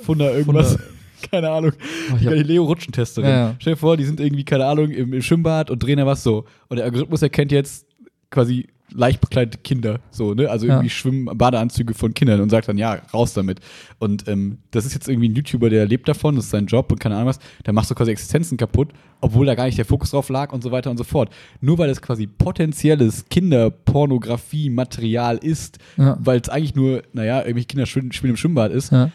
Funda irgendwas. Funda- keine Ahnung. Oh, Galileo-Rutschentesterin. Ja, ja. Stell dir vor, die sind irgendwie, keine Ahnung, im, im Schwimmbad und drehen da was so. Und der Algorithmus erkennt jetzt quasi leicht bekleidete Kinder, so, ne? Also Ja. irgendwie Schwimmen, Badeanzüge von Kindern und sagt dann, ja, raus damit. Und ähm, das ist jetzt irgendwie ein YouTuber, der lebt davon, das ist sein Job und keine Ahnung was, der macht so quasi Existenzen kaputt, obwohl da gar nicht der Fokus drauf lag und so weiter und so fort. Nur weil es quasi potenzielles Kinderpornografie-Material ist, Ja. weil es eigentlich nur, naja, irgendwelche Kinder spielen im Schwimmbad ist, ja.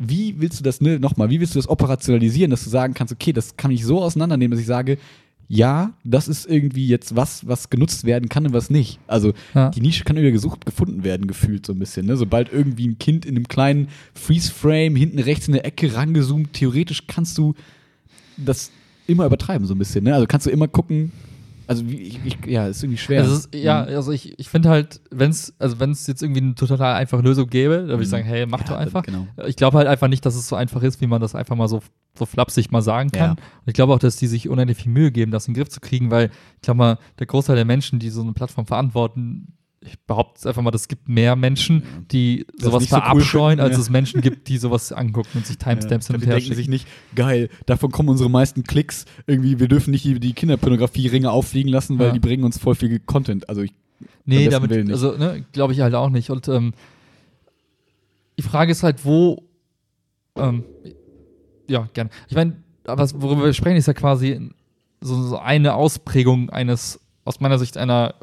Wie willst du das, ne, nochmal, wie willst du das operationalisieren, dass du sagen kannst, okay, das kann ich so auseinandernehmen, dass ich sage, ja, das ist irgendwie jetzt was, was genutzt werden kann und was nicht. Also Ja. die Nische kann wieder gesucht, gefunden werden, gefühlt so ein bisschen. Ne? Sobald irgendwie ein Kind in einem kleinen Freeze-Frame hinten rechts in der Ecke rangezoomt, theoretisch kannst du das immer übertreiben so ein bisschen. Ne? Also kannst du immer gucken, also wie, ich, ich, ja, ist irgendwie schwer. Ist, ja, Mhm. also ich, ich finde halt, wenn es also wenn's jetzt irgendwie eine total einfache Lösung gäbe, dann würde ich Mhm. sagen, hey, mach Ja, doch einfach. Genau. Ich glaube halt einfach nicht, dass es so einfach ist, wie man das einfach mal so, so flapsig mal sagen kann. Ja. Und ich glaube auch, dass die sich unendlich viel Mühe geben, das in den Griff zu kriegen, weil ich glaube mal, der Großteil der Menschen, die so eine Plattform verantworten, ich behaupte jetzt einfach mal, es gibt mehr Menschen, die Das sowas nicht so cool verabscheuen, als es Menschen gibt, die sowas angucken und sich Timestamps Ja, hin und her denken sich nicht, geil, davon kommen unsere meisten Klicks. Irgendwie, wir dürfen nicht die, die Kinderpornografie-Ringe auffliegen lassen, weil Ja. die bringen uns voll viel Content. Also ich, Nee, damit, also, ne, glaube ich halt auch nicht. Und ähm, die Frage ist halt, wo. Ähm, ja, gerne. Ich meine, was, worüber wir sprechen, ist ja quasi so, so eine Ausprägung eines, aus meiner Sicht einer,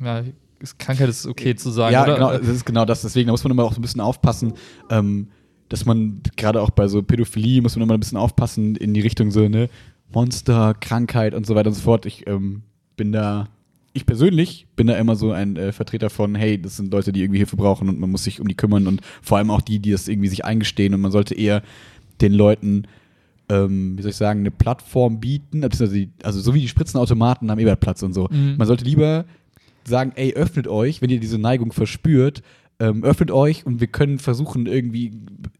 äh, ja, ist Krankheit ist okay zu sagen, ja, oder? genau, das ist genau das. Deswegen da muss man immer auch so ein bisschen aufpassen, ähm, dass man gerade auch bei so Pädophilie muss man immer ein bisschen aufpassen in die Richtung so, ne, Monster, Krankheit und so weiter und so fort. Ich ähm, bin da, ich persönlich bin da immer so ein äh, Vertreter von, hey, das sind Leute, die irgendwie Hilfe brauchen und man muss sich um die kümmern und vor allem auch die, die das irgendwie sich eingestehen und man sollte eher den Leuten ähm, wie soll ich sagen, eine Plattform bieten, also, also so wie die Spritzenautomaten am Ebertplatz und so. Mhm. Man sollte lieber sagen, ey, öffnet euch, wenn ihr diese Neigung verspürt, ähm, öffnet euch und wir können versuchen irgendwie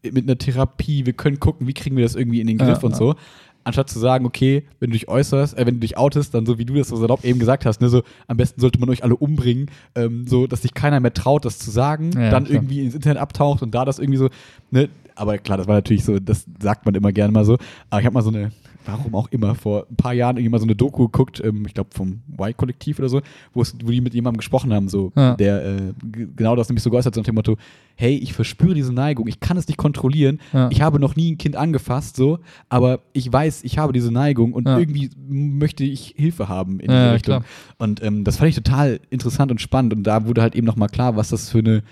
mit einer Therapie, wir können gucken, wie kriegen wir das irgendwie in den Griff Ja, und ja. so. Anstatt zu sagen, okay, wenn du dich äußerst, äh, wenn du dich outest, dann so wie du das so salopp eben gesagt hast, ne, so am besten sollte man euch alle umbringen, ähm, so dass sich keiner mehr traut, das zu sagen, Ja, dann klar. irgendwie ins Internet abtaucht und da das irgendwie so, ne, aber klar, das war natürlich so, das sagt man immer gerne mal so. Aber ich habe mal so eine, warum auch immer, vor ein paar Jahren irgendwie mal so eine Doku geguckt, ähm, ich glaube vom Y-Kollektiv oder so, wo, die mit jemandem gesprochen haben, so, Ja. der äh, genau das nämlich so geäußert hat, so nach dem Motto, hey, ich verspüre diese Neigung, ich kann es nicht kontrollieren, Ja. ich habe noch nie ein Kind angefasst, so, aber ich weiß, ich habe diese Neigung und Ja. irgendwie möchte ich Hilfe haben in diese Richtung. klar. Und ähm, das fand ich total interessant und spannend und da wurde halt eben nochmal klar, was das für eine,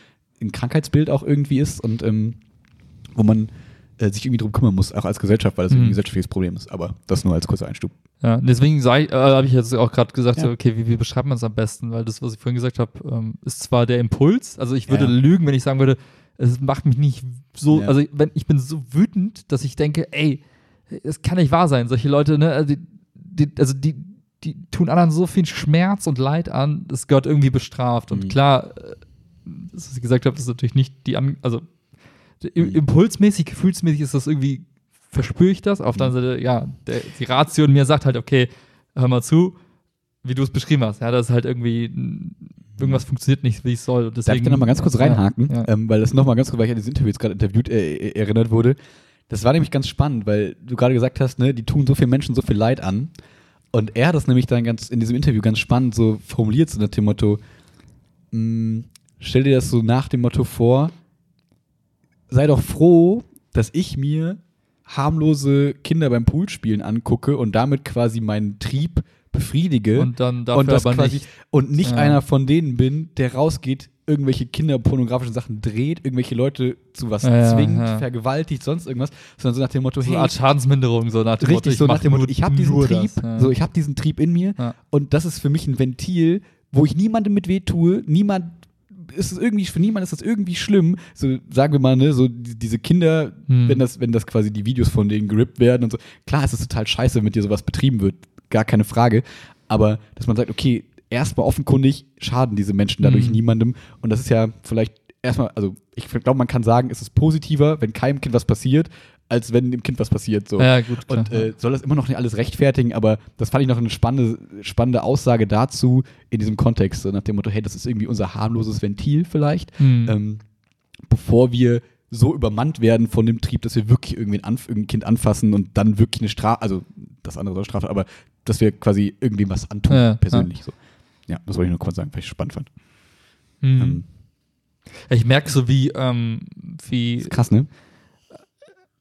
ein Krankheitsbild auch irgendwie ist und ähm, wo man äh, sich irgendwie drum kümmern muss, auch als Gesellschaft, weil das Mhm. ein gesellschaftliches Problem ist. Aber das nur als kurzer Einstub. Ja, deswegen äh, habe ich jetzt auch gerade gesagt, Ja. so, okay, wie, wie beschreibt man es am besten? Weil das, was ich vorhin gesagt habe, ähm, ist zwar der Impuls, also ich würde Ja. lügen, wenn ich sagen würde, es macht mich nicht so, Ja. also wenn ich bin so wütend, dass ich denke, ey, es kann nicht wahr sein. Solche Leute, ne, also die, die, also die, die tun anderen so viel Schmerz und Leid an, das gehört irgendwie bestraft. Und Mhm. klar, äh, das, was ich gesagt habe, ist natürlich nicht die, an, also. Impulsmäßig, gefühlsmäßig ist das irgendwie, verspüre ich das. Auf der anderen Seite, ja, der, die Ratio in mir sagt halt, okay, hör mal zu, wie du es beschrieben hast. Ja, das ist halt irgendwie, irgendwas funktioniert nicht, wie es soll. Und Darf deswegen, ich da nochmal ganz kurz ja, reinhaken? Ja, Ähm, weil das nochmal ganz kurz, weil ich an dieses Interview jetzt gerade interviewt, äh, erinnert wurde. Das war nämlich ganz spannend, weil du gerade gesagt hast, ne, die tun so vielen Menschen so viel Leid an. Und er hat das nämlich dann ganz in diesem Interview ganz spannend so formuliert, so nach dem Motto, mh, stell dir das so nach dem Motto vor, sei doch froh, dass ich mir harmlose Kinder beim Poolspielen angucke und damit quasi meinen Trieb befriedige Und dann dafür und das aber quasi nicht. und nicht Ja. einer von denen bin, der rausgeht, irgendwelche kinderpornografischen Sachen dreht, irgendwelche Leute zu was Ja, zwingt, ja. vergewaltigt, sonst irgendwas, sondern so nach dem Motto, So hey, eine Art Schadensminderung, so nach dem Motto, richtig so nach dem Motto, ich habe diesen Trieb, das, so ich habe diesen Trieb in mir und das ist für mich ein Ventil, wo ich niemandem mit weh tue, niemand ist es irgendwie für niemand ist das irgendwie schlimm. So sagen wir mal, ne, so die, diese Kinder, Hm. wenn das wenn das quasi die Videos von denen gerippt werden und so. Klar, es ist total scheiße, wenn mit dir sowas betrieben wird, gar keine Frage, aber dass man sagt, okay, erstmal offenkundig schaden diese Menschen dadurch Hm. niemandem und das ist ja vielleicht erstmal, also ich glaube, man kann sagen, es ist positiver, wenn keinem Kind was passiert, als wenn dem Kind was passiert so. Ja, gut, klar. Und äh, soll das immer noch nicht alles rechtfertigen, aber das fand ich noch eine spannende, spannende Aussage dazu in diesem Kontext, so nach dem Motto, hey, das ist irgendwie unser harmloses Ventil vielleicht, Hm. ähm, bevor wir so übermannt werden von dem Trieb, dass wir wirklich irgendwie ein, Anf irgendein Kind anfassen und dann wirklich eine Strafe, also das andere soll Strafe, aber dass wir quasi irgendwie was antun, Ja, persönlich. So. Ja, das wollte ich nur kurz sagen, weil ich es spannend fand. Hm. Ähm, ich merke so, wie, ähm, wie, ist krass, ne?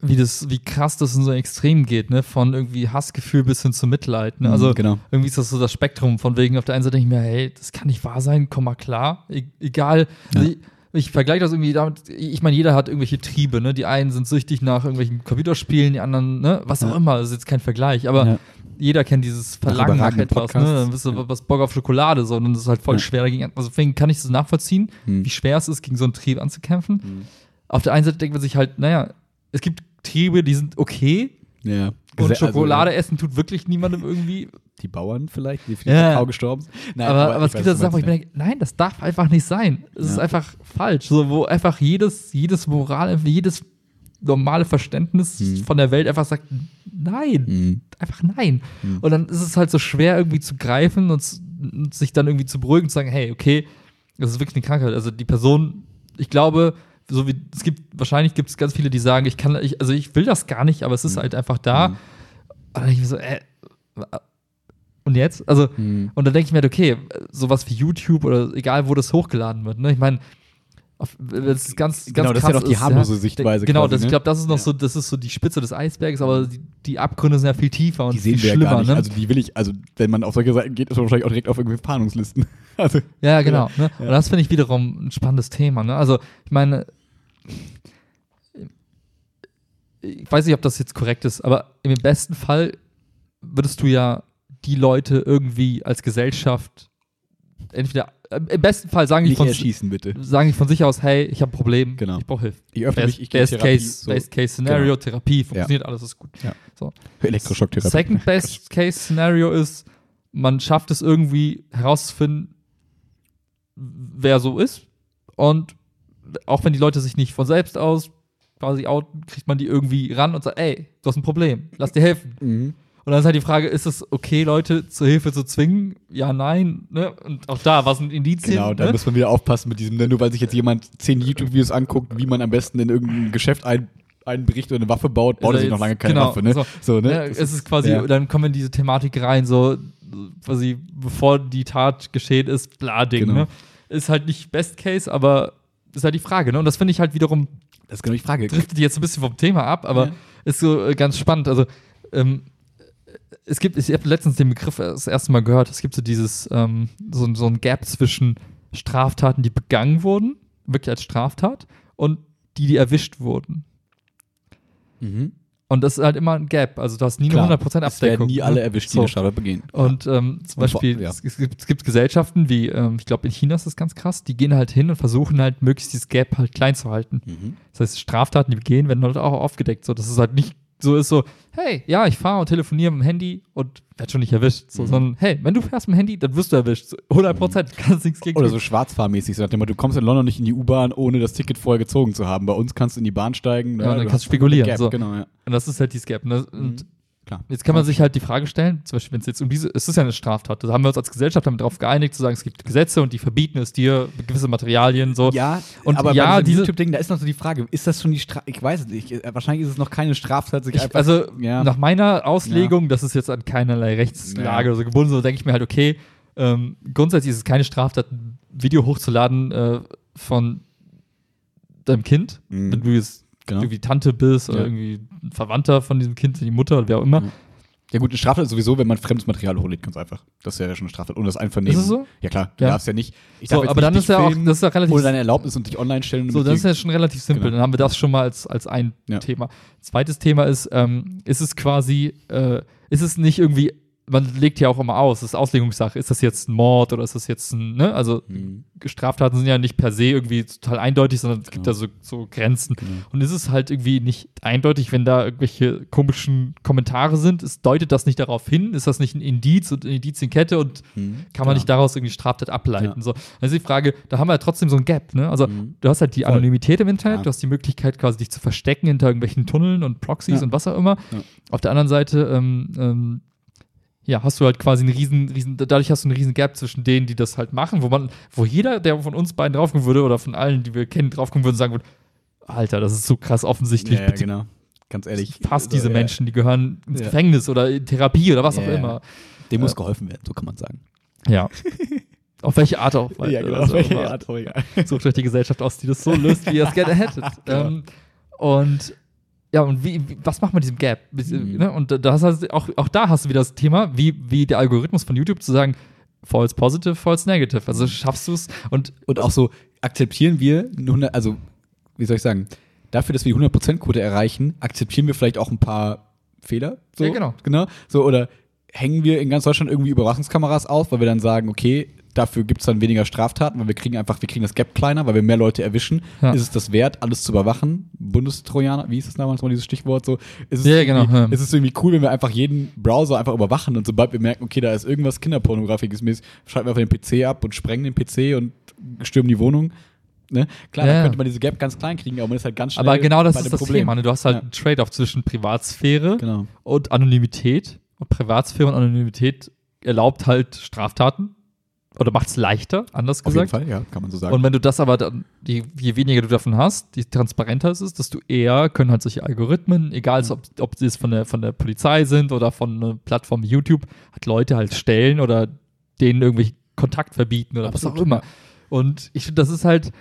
Wie, das, wie krass das in so ein Extrem geht, ne? Von irgendwie Hassgefühl bis hin zu Mitleid. Ne? Also Mhm, genau. irgendwie ist das so das Spektrum von wegen, auf der einen Seite denke ich mir, hey, das kann nicht wahr sein, komm mal klar. E egal. Also ich, ich vergleiche das irgendwie damit, ich meine, jeder hat irgendwelche Triebe, ne? Die einen sind süchtig nach irgendwelchen Computerspielen, die anderen, ne? Was auch Ja. immer, das ist jetzt kein Vergleich, aber Ja. jeder kennt dieses Verlangen nach etwas, ne? Dann bist du Ja. was Bock auf Schokolade, so, und dann ist halt voll Ja. schwer dagegen. Also deswegen kann ich das nachvollziehen, Hm. wie schwer es ist, gegen so einen Trieb anzukämpfen. Hm. Auf der einen Seite denkt man sich halt, naja, es gibt Triebe, die sind okay. Ja. Und Gese- Schokolade Also, essen tut wirklich niemandem irgendwie. die Bauern vielleicht, die für den Ja. Gestorben sind. Nein, aber, aber, ich es gibt weiß, Sachen, wo ich mir denke, nein, das darf einfach nicht sein. Es ist Ja. einfach falsch. So, wo einfach jedes, jedes Moral, jedes normale Verständnis Hm. von der Welt einfach sagt, nein. Hm. einfach nein. Hm. Und dann ist es halt so schwer, irgendwie zu greifen und, und sich dann irgendwie zu beruhigen und zu sagen, hey, okay, das ist wirklich eine Krankheit. Also die Person, ich glaube, so wie es gibt, wahrscheinlich gibt es ganz viele, die sagen, ich kann, ich, also ich will das gar nicht, aber es ist Hm. halt einfach da. Hm. Und dann denke ich mir so, äh, und jetzt? Also, Hm. und dann denke ich mir, halt, okay, sowas wie YouTube oder egal, wo das hochgeladen wird. Ne? Ich meine, das ist ganz, ganz Genau, das ist ja doch die harmlose Sichtweise Genau, quasi, das, ich ne? glaube, das ist noch Ja. so, das ist so die Spitze des Eisbergs, aber die, die Abgründe sind ja viel tiefer und Die sehen viel wir ja schlimmer. gar nicht. Ne? Also die will ich, also wenn man auf solche Seiten geht, ist man wahrscheinlich auch direkt auf irgendwelche Fahndungslisten. Also, Ja, genau. Ne? Und das finde ich wiederum ein spannendes Thema. Ne? Also, ich meine, ich weiß nicht, ob das jetzt korrekt ist, aber im besten Fall würdest du ja die Leute irgendwie als Gesellschaft entweder, im besten Fall sagen die, von, sagen die von sich aus, hey, ich habe ein Problem, Genau. ich brauche Hilfe. Ich öffne Best, mich, ich gehe best, Therapie. case, so. best Case Scenario, Genau. Therapie, funktioniert, alles ist gut. Ja. So. Elektroschocktherapie. Second Best Case Scenario ist, man schafft es irgendwie herauszufinden, wer so ist. Und auch wenn die Leute sich nicht von selbst aus quasi outen, kriegt man die irgendwie ran und sagt, ey, du hast ein Problem, lass dir helfen. Mhm. Und dann ist halt die Frage, ist es okay, Leute zur Hilfe zu zwingen? Ja, nein. Ne? Und auch da, was sind Indizien? Genau, da ne? muss man wieder aufpassen mit diesem, ne, nur weil sich jetzt jemand zehn YouTube-Videos anguckt, wie man am besten in irgendein Geschäft ein, einbricht oder eine Waffe baut, baut er sich noch lange keine genau, Waffe, ne? so. So, ne? Ja, es ist quasi, ja. dann kommen wir in diese Thematik rein, so quasi bevor die Tat geschehen ist, bla Ding, Genau. ne? Ist halt nicht Best Case, aber ist halt die Frage, ne? Und das finde ich halt wiederum, Das ist genau die Frage. driftet jetzt ein bisschen vom Thema ab, aber Ja. ist so äh, ganz spannend. Also, ähm, es gibt, ich habe letztens den Begriff das erste Mal gehört, es gibt so dieses, ähm, so, so ein Gap zwischen Straftaten, die begangen wurden, wirklich als Straftat, und die, die erwischt wurden. Mhm. Und das ist halt immer ein Gap. Also du hast nie Klar, eine 100% Es werden Abdeckung. nie ne? alle erwischt, die So. eine Straftat begehen. Und ähm, zum Beispiel, ja. es, gibt, es gibt Gesellschaften wie, ähm, ich glaube in China ist das ganz krass, die gehen halt hin und versuchen halt möglichst dieses Gap halt klein zu halten. Mhm. Das heißt, Straftaten, die begehen, werden halt auch aufgedeckt. So, dass es halt nicht so ist so, hey, ja, ich fahre und telefoniere mit dem Handy und werd schon nicht erwischt. So, Mhm. sondern, hey, wenn du fährst mit dem Handy, dann wirst du erwischt. So, 100 Prozent, kannst nichts gegen Oder so schwarzfahrmäßig, so nach dem Motto, du kommst in London nicht in die U-Bahn, ohne das Ticket vorher gezogen zu haben. Bei uns kannst du in die Bahn steigen. Ja, dann du kannst hast du spekulieren, Gap, so. Genau, ja. Und das ist halt dieses Gap. Ne? Und Mhm. Klar. Jetzt kann man sich halt die Frage stellen, zum Beispiel, wenn es jetzt um diese, es ist ja eine Straftat, da haben wir uns als Gesellschaft damit darauf geeinigt, zu sagen, es gibt Gesetze und die verbieten es dir, gewisse Materialien so. Ja, Und aber ja, bei diesem diese- YouTube-Ding, da ist noch so die Frage, ist das schon die Straftat? Ich weiß es nicht. Äh, Wahrscheinlich ist es noch keine Straftat, Ich, einfach. also ja. nach meiner Auslegung, das ist jetzt an keinerlei Rechtslage Ja. oder so gebunden, so denke ich mir halt, okay, ähm, grundsätzlich ist es keine Straftat, ein Video hochzuladen äh, von deinem Kind, Mhm. wenn du jetzt Genau. irgendwie Tante bist oder Ja. irgendwie ein Verwandter von diesem Kind, die Mutter oder wer auch immer. Ja. Ja gut, eine Straftat ist sowieso, wenn man fremdes Material hochlädt, ganz einfach. Das wäre ja schon eine Straftat. Und das Einvernehmen. Ist es so? Ja klar, du Ja. darfst ja nicht. Ich So, aber nicht dann ist ja auch, das ist ja relativ ohne deine Erlaubnis und dich online stellen. So, das ist ja schon relativ simpel. Genau. Dann haben wir das schon mal als, als ein Ja. Thema. Zweites Thema ist, ähm, ist es quasi, äh, ist es nicht irgendwie, man legt ja auch immer aus, das ist Auslegungssache, ist das jetzt ein Mord oder ist das jetzt ein, ne? Also Mhm. Straftaten sind ja nicht per se irgendwie total eindeutig, sondern es gibt Genau. da so, so Grenzen. Genau. Und ist es halt irgendwie nicht eindeutig, wenn da irgendwelche komischen Kommentare sind, es deutet das nicht darauf hin, ist das nicht ein Indiz und eine Indizienkette und Mhm. kann man Klar. nicht daraus irgendwie Straftat ableiten. So. Also die Frage, da haben wir ja trotzdem so ein Gap, ne? Also Mhm. du hast halt die Voll. Anonymität im Internet, Ja. du hast die Möglichkeit quasi dich zu verstecken hinter irgendwelchen Tunneln und Proxys Ja. und was auch immer. Ja. Auf der anderen Seite, ähm, ähm, ja, hast du halt quasi einen riesen, riesen, dadurch hast du einen riesen Gap zwischen denen, die das halt machen, wo man, wo jeder, der von uns beiden draufkommen würde oder von allen, die wir kennen, draufkommen würde und sagen würde, Alter, das ist so krass offensichtlich. Ja, ja, genau. Ganz ehrlich. Passt so, diese ja. Menschen, die gehören ins Ja. Gefängnis oder in Therapie oder was Ja, auch ja. immer. Dem muss geholfen werden, so kann man sagen. Ja. Auf welche Art auch. Ja, genau. Also, Ja, aber- ja, egal. Sucht euch die Gesellschaft aus, die das so löst, wie ihr es gerne hättet. Genau. ähm, und ja, und wie, wie, was macht man diesem Gap? Bis- Mhm. Ne? Und da hast du auch, auch da hast du wieder das Thema, wie, wie der Algorithmus von YouTube zu sagen, false positive, false negative. Also schaffst du es und Und auch so, akzeptieren wir, eine 100 also, wie soll ich sagen, dafür, dass wir die 100%-Quote erreichen, akzeptieren wir vielleicht auch ein paar Fehler. So, Ja, genau. genau. So, oder hängen wir in ganz Deutschland irgendwie Überwachungskameras auf, weil wir dann sagen, okay, dafür gibt es dann weniger Straftaten, weil wir kriegen einfach, wir kriegen das Gap kleiner, weil wir mehr Leute erwischen. Ja. Ist es das wert, alles zu überwachen? Bundestrojaner, wie ist das damals mal dieses Stichwort so? Ist es Ja, irgendwie, genau, ja. Ist es irgendwie cool, wenn wir einfach jeden Browser einfach überwachen und sobald wir merken, okay, da ist irgendwas Kinderpornografiges mäßig, schalten wir einfach den PC ab und sprengen den PC und stürmen die Wohnung. Ne? Klar, Ja, dann könnte man diese Gap ganz klein kriegen, aber man ist halt ganz schnell aber genau das ist das Problem. Thema. Ne? Du hast halt einen Trade-off zwischen Privatsphäre Genau. und Anonymität. Und Privatsphäre und Anonymität erlaubt halt Straftaten. Oder macht es leichter, anders Auf jeden gesagt. Fall, ja, kann man so sagen. Und wenn du das aber dann, je, je weniger du davon hast, je transparenter es ist, desto eher können halt solche Algorithmen, egal ob, ob sie es von der, von der Polizei sind oder von einer Plattform YouTube, halt Leute halt stellen oder denen irgendwie Kontakt verbieten oder was Absolut, auch immer. Und ich finde, das ist halt,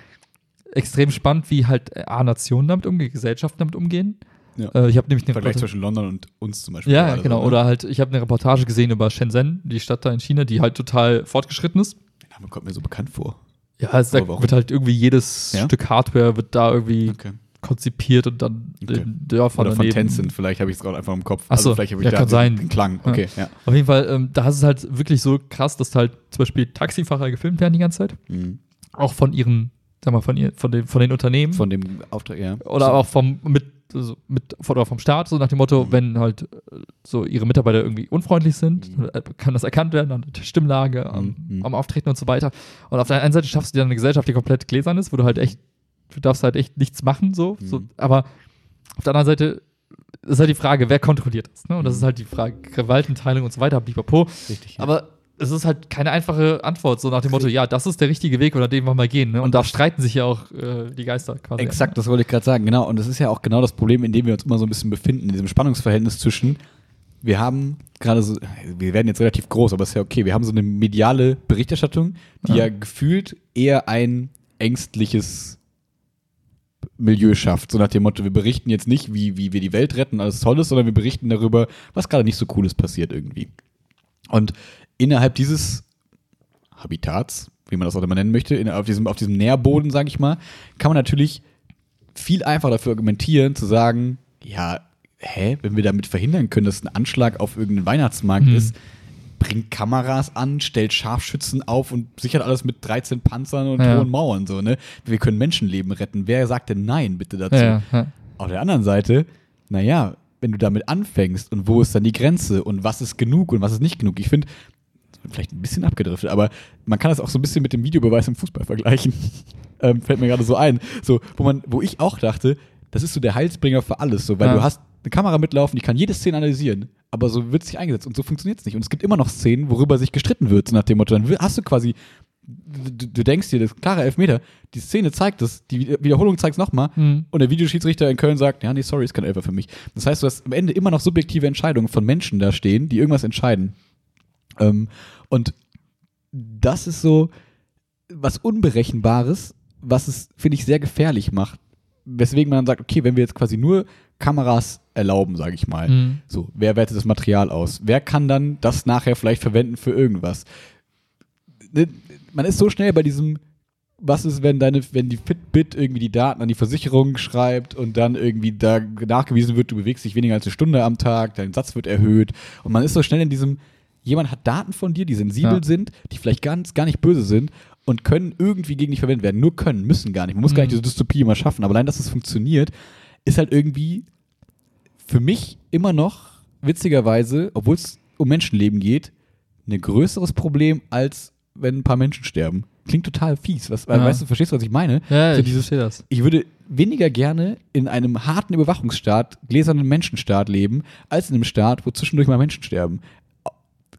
extrem spannend, wie halt A, Nationen damit umgehen, Gesellschaften damit umgehen. Ja. Äh, ich habe nämlich eine Vergleich zwischen London und uns zum Beispiel. ja, genau. so, ne? Oder halt, ich habe eine Reportage gesehen über Shenzhen, die Stadt da in China, die halt total fortgeschritten ist. Der Name kommt mir so bekannt vor. Ja, es, warum? wird halt irgendwie jedes Ja? Stück Hardware wird da irgendwie Okay. konzipiert und dann Okay. in Dörfern Oder von daneben. Tencent, vielleicht habe ich es gerade einfach im Kopf. Ach so, vielleicht habe ich ja, da kann sein. den Klang. Okay, ja. Auf jeden Fall, ähm, da ist es halt wirklich so krass, dass halt zum Beispiel Taxifahrer gefilmt werden die ganze Zeit. Mhm. Auch von ihren, sag mal, von, ihr, von, den, von den Unternehmen. Von dem Auftrag, ja. oder auch vom, mit, also mit, oder vom Staat, so nach dem Motto, Mhm. wenn halt äh, so ihre Mitarbeiter irgendwie unfreundlich sind, Mhm. äh, kann das erkannt werden an der Stimmlage, am, Mhm. am Auftreten und so weiter. Und auf der einen Seite schaffst du dir eine Gesellschaft, die komplett gläsern ist, wo du halt echt, du darfst halt echt nichts machen, so. Mhm. so aber auf der anderen Seite ist halt die Frage, wer kontrolliert das? Ne? Und das Mhm. ist halt die Frage, Gewaltenteilung und so weiter, blipapo. Richtig. ja. Aber es ist halt keine einfache Antwort, so nach dem Motto, ja, das ist der richtige Weg, oder den wollen wir gehen. Ne? Und da streiten sich ja auch äh, die Geister quasi. Exakt, das wollte ich gerade sagen, genau. Und das ist ja auch genau das Problem, in dem wir uns immer so ein bisschen befinden, in diesem Spannungsverhältnis zwischen, wir haben gerade so, wir werden jetzt relativ groß, aber ist ja okay, wir haben so eine mediale Berichterstattung, die ja, Ja. gefühlt eher ein ängstliches Milieu schafft. So nach dem Motto, wir berichten jetzt nicht, wie, wie wir die Welt retten, alles Tolles, sondern wir berichten darüber, was gerade nicht so Cooles passiert irgendwie. Und innerhalb dieses Habitats, wie man das auch immer nennen möchte, in, auf, diesem, auf diesem Nährboden, sage ich mal, kann man natürlich viel einfacher dafür argumentieren, zu sagen, ja, hä, wenn wir damit verhindern können, dass ein Anschlag auf irgendeinen Weihnachtsmarkt Hm. ist, bringt Kameras an, stellt Scharfschützen auf und sichert alles mit 13 Panzern und Ja. hohen Mauern so, ne? Wir können Menschenleben retten. Wer sagt denn nein, bitte dazu? Ja, ja. Auf der anderen Seite, naja, wenn du damit anfängst und wo ist dann die Grenze und was ist genug und was ist nicht genug? Ich finde, vielleicht ein bisschen abgedriftet, aber man kann das auch so ein bisschen mit dem Videobeweis im Fußball vergleichen. ähm, fällt mir gerade so ein. So, wo man, wo ich auch dachte, das ist so der Heilsbringer für alles, so, weil Ja. du hast eine Kamera mitlaufen, die kann jede Szene analysieren, aber so wird es nicht eingesetzt und so funktioniert es nicht. Und es gibt immer noch Szenen, worüber sich gestritten wird, so nach dem Motto, dann hast du quasi Du, du denkst dir, das ist klare Elfmeter, die Szene zeigt es, die Wiederholung zeigt es nochmal Mhm. und der Videoschiedsrichter in Köln sagt, ja, nee, sorry, ist kein Elfer für mich. Das heißt, du hast am Ende immer noch subjektive Entscheidungen von Menschen da stehen, die irgendwas entscheiden. Ähm, und das ist so was Unberechenbares, was es, finde ich, sehr gefährlich macht. Weswegen man dann sagt, okay, wenn wir jetzt quasi nur Kameras erlauben, sage ich mal, Mhm. so, wer wertet das Material aus? Wer kann dann das nachher vielleicht verwenden für irgendwas? Ne, Man ist so schnell bei diesem, was ist, wenn deine, wenn die Fitbit irgendwie die Daten an die Versicherung schreibt und dann irgendwie da nachgewiesen wird, du bewegst dich weniger als eine Stunde am Tag, dein Satz wird erhöht und man ist so schnell in diesem, jemand hat Daten von dir, die sensibel Ja. sind, die vielleicht ganz, gar nicht böse sind und können irgendwie gegen dich verwendet werden. Nur können, müssen gar nicht. Man muss gar nicht Mhm. diese Dystopie immer schaffen, aber allein, dass es funktioniert, ist halt irgendwie für mich immer noch, witzigerweise, obwohl es um Menschenleben geht, ein größeres Problem, als wenn ein paar Menschen sterben. Klingt total fies. Was, Ja. Weißt du, verstehst du, was ich meine? Ja, So ich dieses, verstehe das. ich würde weniger gerne in einem harten Überwachungsstaat, gläsernen Menschenstaat leben, als in einem Staat, wo zwischendurch mal Menschen sterben.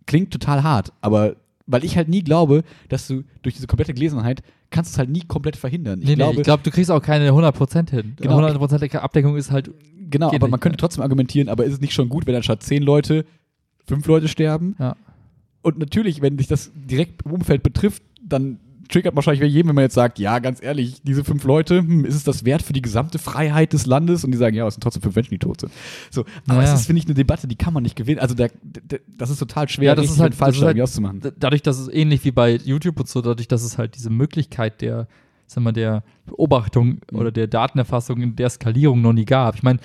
Klingt total hart, aber weil ich halt nie glaube, dass du durch diese komplette Gläsernheit kannst du es halt nie komplett verhindern. Ich Nee, glaube, nee, ich glaube, du kriegst auch keine 100% hin. Genau. 100% Abdeckung ist halt, Genau, aber man könnte trotzdem argumentieren, aber ist es nicht schon gut, wenn anstatt zehn Leute fünf Leute sterben? ja. Und natürlich, wenn dich das direkt im Umfeld betrifft, dann triggert wahrscheinlich bei jedem, wenn man jetzt sagt, ja, ganz ehrlich, diese fünf Leute, hm, ist es das wert für die gesamte Freiheit des Landes? Und die sagen, ja, es sind trotzdem fünf Menschen, die tot sind. So, aber Naja. es ist, finde ich, eine Debatte, die kann man nicht gewinnen. Also da, da, das ist total schwer, Ja, das ist halt- falsch halt- auszumachen. Dadurch, dass es ähnlich wie bei YouTube und so, dadurch, dass es halt diese Möglichkeit der, sag mal, der Beobachtung Mhm. oder der Datenerfassung in der Skalierung noch nie gab. Ich meine,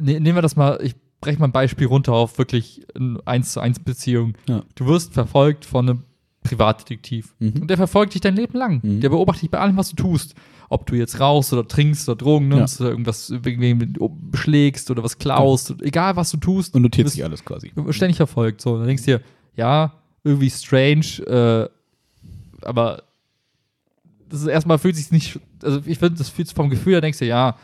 ne, nehmen wir das mal, ich breche mal ein Beispiel runter auf wirklich eine 1 zu 1 Beziehung. Ja. Du wirst verfolgt von einem Privatdetektiv. Mhm. Und der verfolgt dich dein Leben lang. Mhm. Der beobachtet dich bei allem, was du tust. Ob du jetzt rauchst oder trinkst oder Drogen nimmst oder irgendwas beschlägst oder was klaust, egal was du tust. Und notiert sich alles quasi. ständig verfolgt. So, dann denkst du dir, ja, irgendwie strange, äh, aber das ist erstmal fühlt sich nicht, also ich finde, das fühlt sich vom Gefühl her, denkst du, ja,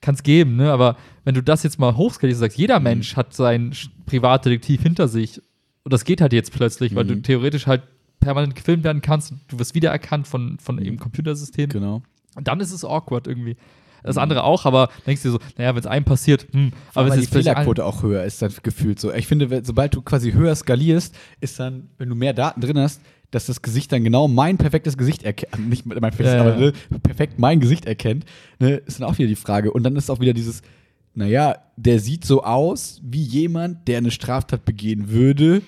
kann es geben, ne? Aber wenn du das jetzt mal hochskalierst und sagst, jeder Mhm. Mensch hat seinen Privatdetektiv hinter sich und das geht halt jetzt plötzlich, weil du Mhm. theoretisch halt permanent gefilmt werden kannst und du wirst wiedererkannt von, von eben Computersystemen. Genau. Und dann ist es awkward irgendwie. Das andere auch, aber denkst du dir so, naja, wenn es einem passiert, hm, Aber es die ist allen- Fehlerquote auch höher ist, dann gefühlt so. Ich finde, sobald du quasi höher skalierst, ist dann, wenn du mehr Daten drin hast, dass das Gesicht dann genau mein perfektes Gesicht erkennt, nicht mein perfektes, ja. aber ne, perfekt mein Gesicht erkennt, ne, ist dann auch wieder die Frage. Und dann ist auch wieder dieses, naja, der sieht so aus wie jemand, der eine Straftat begehen würde,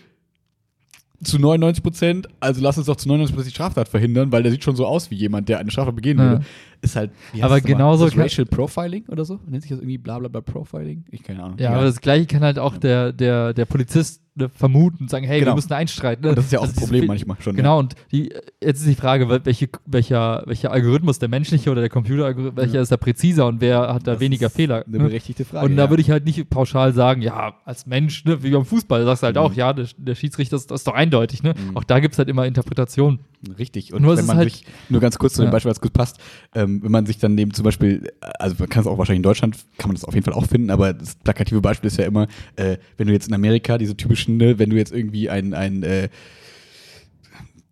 zu 99 Prozent, also lass uns doch zu 99 Prozent die Straftat verhindern, weil der sieht schon so aus wie jemand, der eine Straftat begehen Ja. würde. Ist halt, Aber genauso Ist Racial Profiling oder so? Nennt sich das irgendwie bla bla bla Profiling? Ich keine Ahnung. Ja, aber das Gleiche kann halt auch der, der, der Polizist ne, vermuten und sagen, hey, Genau. wir müssen einstreiten. Ne? Und das ist ja auch Also das dieses Problem Bi- manchmal schon. Genau, und die, jetzt ist die Frage, wel- welche, welcher, welcher Algorithmus, der menschliche oder der Computeralgorithmus, welcher Ja. ist da präziser und wer hat da Das weniger ist Fehler? Eine ne? berechtigte Frage. Und da ja. würde ich halt nicht pauschal sagen, ja, als Mensch, ne, wie beim Fußball, sagst du halt Mhm. auch, ja, der, der Schiedsrichter, das, das ist doch eindeutig, ne? Mhm. Auch da gibt es halt immer Interpretationen. Richtig. Und Nur wenn ist man halt- sich, nur ganz kurz zu dem Ja. Beispiel, was gut passt, ähm, wenn man sich dann neben zum Beispiel, also man kann es auch wahrscheinlich in Deutschland, kann man das auf jeden Fall auch finden, aber das plakative Beispiel ist ja immer, äh, wenn du jetzt in Amerika diese typischen, ne, wenn du jetzt irgendwie einen, einen äh,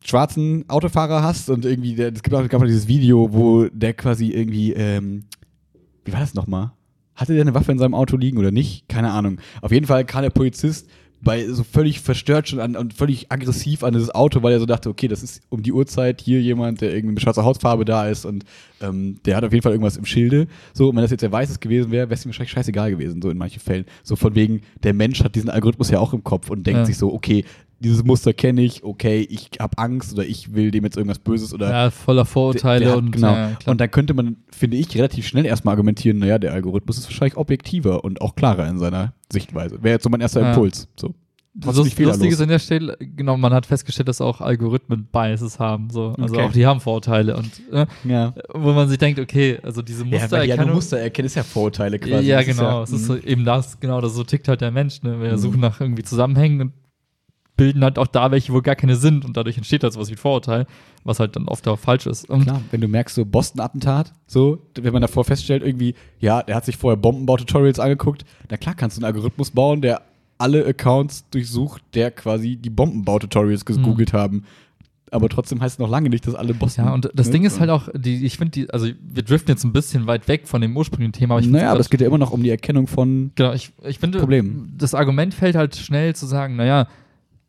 schwarzen Autofahrer hast und irgendwie, es gibt auch, gab dieses Video, wo der quasi irgendwie, ähm, wie war das nochmal? Hatte der eine Waffe in seinem Auto liegen oder nicht? Keine Ahnung. Auf jeden Fall kam der Polizist bei so völlig verstört schon an, und völlig aggressiv an dieses Auto, weil er so dachte, okay, das ist um die Uhrzeit hier jemand, der irgendwie mit schwarzer Hautfarbe da ist und ähm, der hat auf jeden Fall irgendwas im Schilde. So, und wenn das jetzt der Weißes gewesen wäre, wäre es ihm wahrscheinlich scheißegal gewesen, so in manchen Fällen. So von wegen, der Mensch hat diesen Algorithmus ja auch im Kopf und denkt Ja. sich so, okay, dieses Muster kenne ich, okay, ich habe Angst oder ich will dem jetzt irgendwas Böses oder Ja, voller Vorurteile der hat- und genau. ja, und dann könnte man, finde ich, relativ schnell erstmal argumentieren, naja, der Algorithmus ist wahrscheinlich objektiver und auch klarer in seiner Sichtweise. Wäre jetzt so mein erster Ja. Impuls. So. Das Lustige fehlerlos. ist an der Stelle, genau, man hat festgestellt, dass auch Algorithmen Biases haben. So. Also Okay. auch die haben Vorurteile und äh, Ja. wo man sich denkt, okay, also diese Ja, die ja nur Mustererkennung. Muster erkennen, ist ja Vorurteile Ja, quasi. ja, Das ist genau. es ist so mhm. eben das, genau, das so tickt halt der Mensch. Ne? Wir Mhm. suchen nach irgendwie Zusammenhängen und bilden halt auch da welche, wo gar keine sind und dadurch entsteht halt sowas wie Vorurteil, was halt dann oft auch falsch ist. Und Klar, wenn du merkst, so Boston-Attentat, so, wenn man davor feststellt, irgendwie, ja, der hat sich vorher Bombenbau-Tutorials angeguckt, na klar kannst du einen Algorithmus bauen, der alle Accounts durchsucht, der quasi die Bombenbau-Tutorials gegoogelt haben. Aber trotzdem heißt es noch lange nicht, dass alle Boston. ja, und das ne? Ding ist halt auch, die, ich finde die, also wir driften jetzt ein bisschen weit weg von dem ursprünglichen Thema, aber ich naja, aber es geht ja immer noch um die Erkennung von. Genau, ich, ich finde, Problem. das Argument fällt halt schnell zu sagen, naja,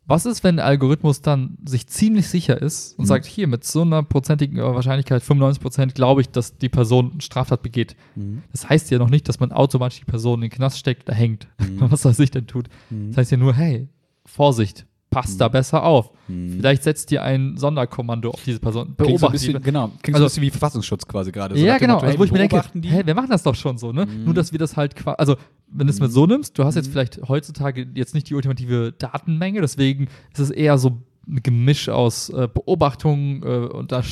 was ist, wenn der Algorithmus dann sich ziemlich sicher ist und Mhm. sagt, hier mit so einer prozentigen Wahrscheinlichkeit, 95 Prozent, glaube ich, dass die Person eine Straftat begeht. Das heißt ja noch nicht, dass man automatisch die Person in den Knast steckt, da hängt. Mhm. Was soll sich denn tut? Das heißt ja nur, hey, Vorsicht, passt Mhm. da besser auf. Mhm. Vielleicht setzt ihr ein Sonderkommando auf diese Person. Klingt so bisschen, genau, klingt Also- so ein bisschen wie Verfassungsschutz quasi gerade. So ja, genau. Motto, Also, wo ich mir denke, hey, wir machen das doch schon so, ne? Mhm. Nur, dass wir das halt quasi, also, wenn du es mit so nimmst, du hast jetzt Mhm. vielleicht heutzutage jetzt nicht die ultimative Datenmenge, deswegen ist es eher so ein Gemisch aus äh, Beobachtungen äh, und da, äh,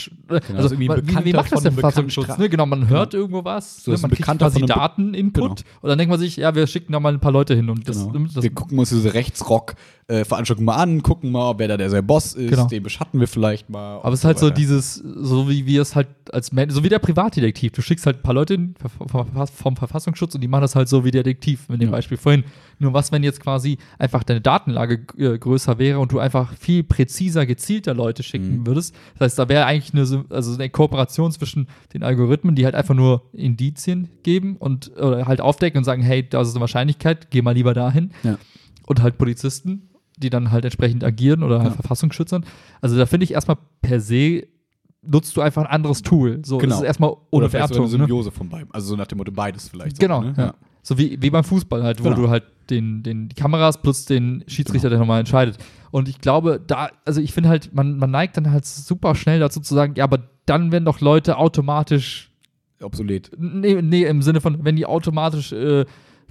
Genau, also irgendwie wie, wie, macht das Verfassungsschutz? bekannten Ne? Genau, man hört irgendwo was, So ne? man kriegt quasi Daten-Input Genau. und dann denkt man sich, ja, wir schicken da mal ein paar Leute hin und das, Genau. das wir gucken uns diese Rechtsrock-Veranstaltung mal an, gucken mal, wer da der sein Boss ist, Genau. den beschatten wir vielleicht mal. Aber es ist halt so dieses, so wie wir es halt als Mensch, so wie der Privatdetektiv. Du schickst halt ein paar Leute hin, vom Verfassungsschutz und die machen das halt so wie Detektiv, mit dem Ja. Beispiel vorhin. Nur was, wenn jetzt quasi einfach deine Datenlage äh, größer wäre und du einfach viel präziser, gezielter Leute schicken Mhm. würdest. Das heißt, da wäre eigentlich eine, also eine Kooperation zwischen den Algorithmen, die halt einfach nur Indizien geben und oder halt aufdecken und sagen, hey, da ist eine Wahrscheinlichkeit, geh mal lieber dahin. Ja. Und halt Polizisten, die dann halt entsprechend agieren oder halt Ja. Verfassungsschützern. Also da finde ich erstmal per se nutzt du einfach ein anderes Tool. So, Genau. das ist erstmal ohne Oder sogar Wertung. eine Ne? Symbiose von beiden. Also so nach dem Motto beides vielleicht. Genau, ne? ja. So wie, wie beim Fußball halt, wo Genau. du halt den, den die Kameras plus den Schiedsrichter, der nochmal entscheidet. Und ich glaube, da, also ich finde halt, man, man neigt dann halt super schnell dazu zu sagen, ja, aber dann werden doch Leute automatisch Obsolet. Nee, nee, im Sinne von, wenn die automatisch äh,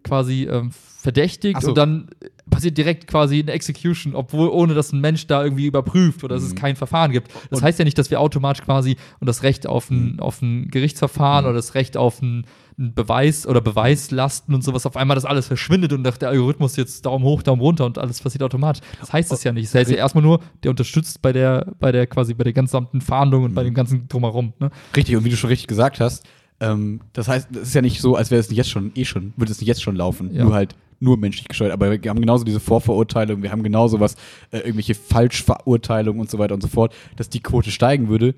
quasi ähm, verdächtigt so. und dann passiert direkt quasi eine Execution, obwohl ohne dass ein Mensch da irgendwie überprüft oder dass es Mhm. kein Verfahren gibt. Das Und- heißt ja nicht, dass wir automatisch quasi und das Recht auf ein, Mhm. auf ein Gerichtsverfahren Mhm. oder das Recht auf ein, ein Beweis oder Beweislasten und sowas auf einmal das alles verschwindet und der Algorithmus jetzt Daumen hoch, Daumen runter und alles passiert automatisch. Das heißt es ja nicht. Das heißt ja erstmal nur, der unterstützt bei der, bei der quasi bei der gesamten Fahndung und bei Mhm. dem ganzen drumherum. Ne? Richtig, und wie du schon richtig gesagt hast, ähm, das heißt, es ist ja nicht so, als wäre es nicht jetzt schon, eh schon, würde es nicht jetzt schon laufen. Ja. Nur halt nur menschlich gesteuert. Aber wir haben genauso diese Vorverurteilung, wir haben genauso was, äh, irgendwelche Falschverurteilungen und so weiter und so fort, dass die Quote steigen würde.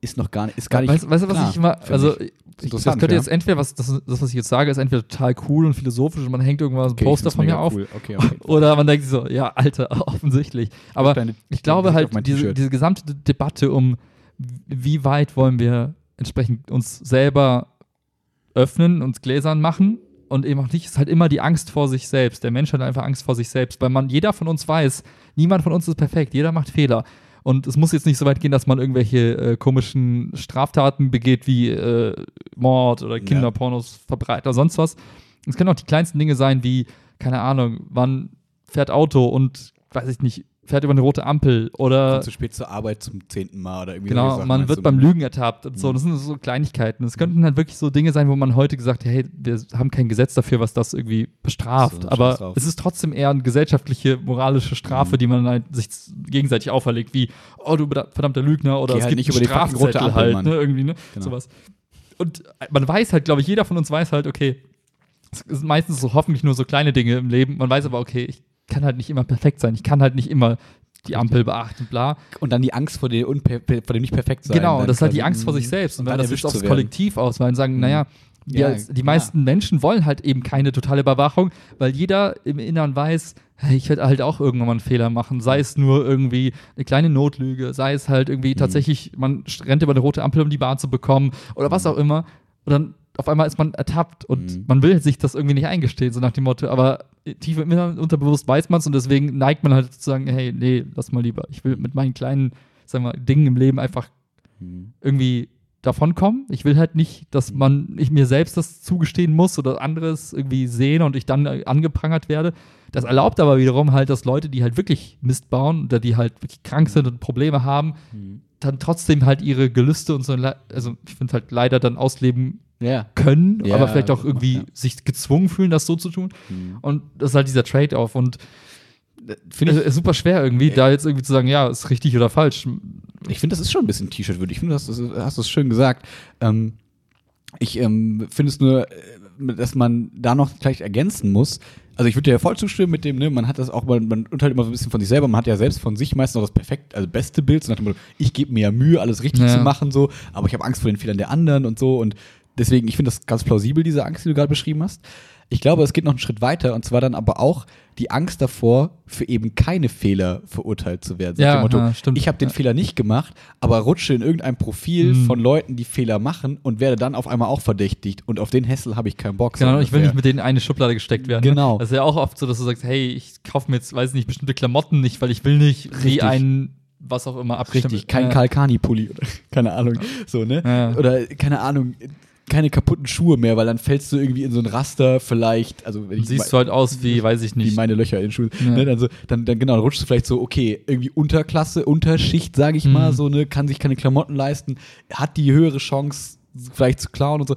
ist noch gar nicht, ist gar nicht. Weißt, weißt du, was klar, ich finde also ich. ich, das könnte ja. jetzt entweder, was, das, das, was ich jetzt sage, ist entweder total cool und philosophisch und man hängt irgendwas ein Okay, ich Poster von mir mega auf. Cool. Okay, okay. Oder man denkt sich so, ja, Alter, offensichtlich. Aber deine- ich glaube halt, diese, diese gesamte De- Debatte um, wie weit wollen wir entsprechend uns selber öffnen, uns gläsern machen und eben auch nicht, ist halt immer die Angst vor sich selbst. Der Mensch hat einfach Angst vor sich selbst, weil man, jeder von uns weiß, niemand von uns ist perfekt, jeder macht Fehler. Und es muss jetzt nicht so weit gehen, dass man irgendwelche äh, komischen Straftaten begeht, wie äh, Mord oder Ja. Kinderpornos verbreitet oder sonst was. Es können auch die kleinsten Dinge sein, wie, keine Ahnung, man fährt Auto und, weiß ich nicht, fährt über eine rote Ampel oder Kommt zu spät zur Arbeit zum zehnten Mal oder irgendwie Genau, Sachen, man wird beim Lügen ertappt und so. Mhm. Das sind so Kleinigkeiten. Es könnten halt wirklich so Dinge sein, wo man heute gesagt hat, hey, wir haben kein Gesetz dafür, was das irgendwie bestraft. So, Aber es ist trotzdem eher eine gesellschaftliche, moralische Strafe, Mhm. die man halt sich gegenseitig auferlegt, wie, oh, du verdammter Lügner oder Geh es halt gibt nicht über die fucking rote Strafzettel Ampel, halt, Mann. ne, irgendwie, ne, Genau. sowas. Und man weiß halt, glaube ich, jeder von uns weiß halt, okay, es sind meistens so hoffentlich nur so kleine Dinge im Leben. Man weiß aber, okay, ich kann halt nicht immer perfekt sein. Ich kann halt nicht immer die Ampel beachten, bla. Und dann die Angst vor, der Unper vor dem nicht perfekt sein. Genau, das ist halt die Angst vor sich selbst. Und dann wenn das jetzt aufs werden. Kollektiv ausweihen, sagen, Mhm. naja, Ja, ja, die meisten Menschen wollen halt eben keine totale Überwachung, weil jeder im Innern weiß, ich werde halt auch irgendwann mal einen Fehler machen. Sei es nur irgendwie eine kleine Notlüge, sei es halt irgendwie Mhm. tatsächlich, man rennt über eine rote Ampel, um die Bahn zu bekommen oder was auch immer. Und dann auf einmal ist man ertappt und Mhm. man will sich das irgendwie nicht eingestehen, so nach dem Motto, aber tief im unterbewusst weiß man es und deswegen neigt man halt zu sagen, hey, nee, lass mal lieber. Ich will mit meinen kleinen, sagen wir, Dingen im Leben einfach Mhm. irgendwie davonkommen. Ich will halt nicht, dass man ich mir selbst das zugestehen muss oder anderes irgendwie sehen und ich dann äh, angeprangert werde. Das erlaubt aber wiederum halt, dass Leute, die halt wirklich Mist bauen oder die halt wirklich krank sind und Probleme haben, Mhm. dann trotzdem halt ihre Gelüste und so, also ich finde halt leider dann ausleben Ja. können, Ja, aber vielleicht auch irgendwie ja. sich gezwungen fühlen, das so zu tun. Mhm. Und das ist halt dieser Trade-off und Finde es ist super schwer irgendwie, da jetzt irgendwie zu sagen, ja, ist richtig oder falsch. Ich finde, das ist schon ein bisschen T-Shirt-würdig. Ich finde, das, hast du es schön gesagt. Ähm, ich ähm, finde es nur, äh, dass man da noch vielleicht ergänzen muss. Also ich würde dir ja voll zustimmen mit dem, ne, man hat das auch, man, man urteilt immer so ein bisschen von sich selber, man hat ja selbst von sich meistens noch das perfekt, also beste Bild, so nach dem Motto, ich gebe mir ja Mühe, alles richtig Ja. zu machen, so, aber ich habe Angst vor den Fehlern der anderen und so und deswegen, ich finde das ganz plausibel, diese Angst, die du gerade beschrieben hast. Ich glaube, es geht noch einen Schritt weiter und zwar dann aber auch die Angst davor, für eben keine Fehler verurteilt zu werden. Ja, Motto, ja, stimmt. ich habe den Ja. Fehler nicht gemacht, aber rutsche in irgendein Profil Mhm. von Leuten, die Fehler machen und werde dann auf einmal auch verdächtigt und auf den Hessel habe ich keinen Bock. Genau, ich will nicht mit denen in eine Schublade gesteckt werden. Genau. Ne? Das ist ja auch oft so, dass du sagst, hey, ich kaufe mir jetzt, weiß nicht, bestimmte Klamotten nicht, weil ich will nicht wie Richtig. ein, was auch immer, abgestimmt. Richtig, kein Ja. Kalkani-Pulli oder keine Ahnung. So, ne? Ja. Oder keine Ahnung, keine kaputten Schuhe mehr, weil dann fällst du irgendwie in so ein Raster vielleicht. Also, wenn ich siehst du halt aus wie, weiß ich wie nicht. meine Löcher in den Schuhen. Ja. Ne, dann, so, dann, dann genau, dann rutschst du vielleicht so, okay, irgendwie Unterklasse, Unterschicht, sage ich mal, Mhm. so, ne, kann sich keine Klamotten leisten, hat die höhere Chance, vielleicht zu klauen und so.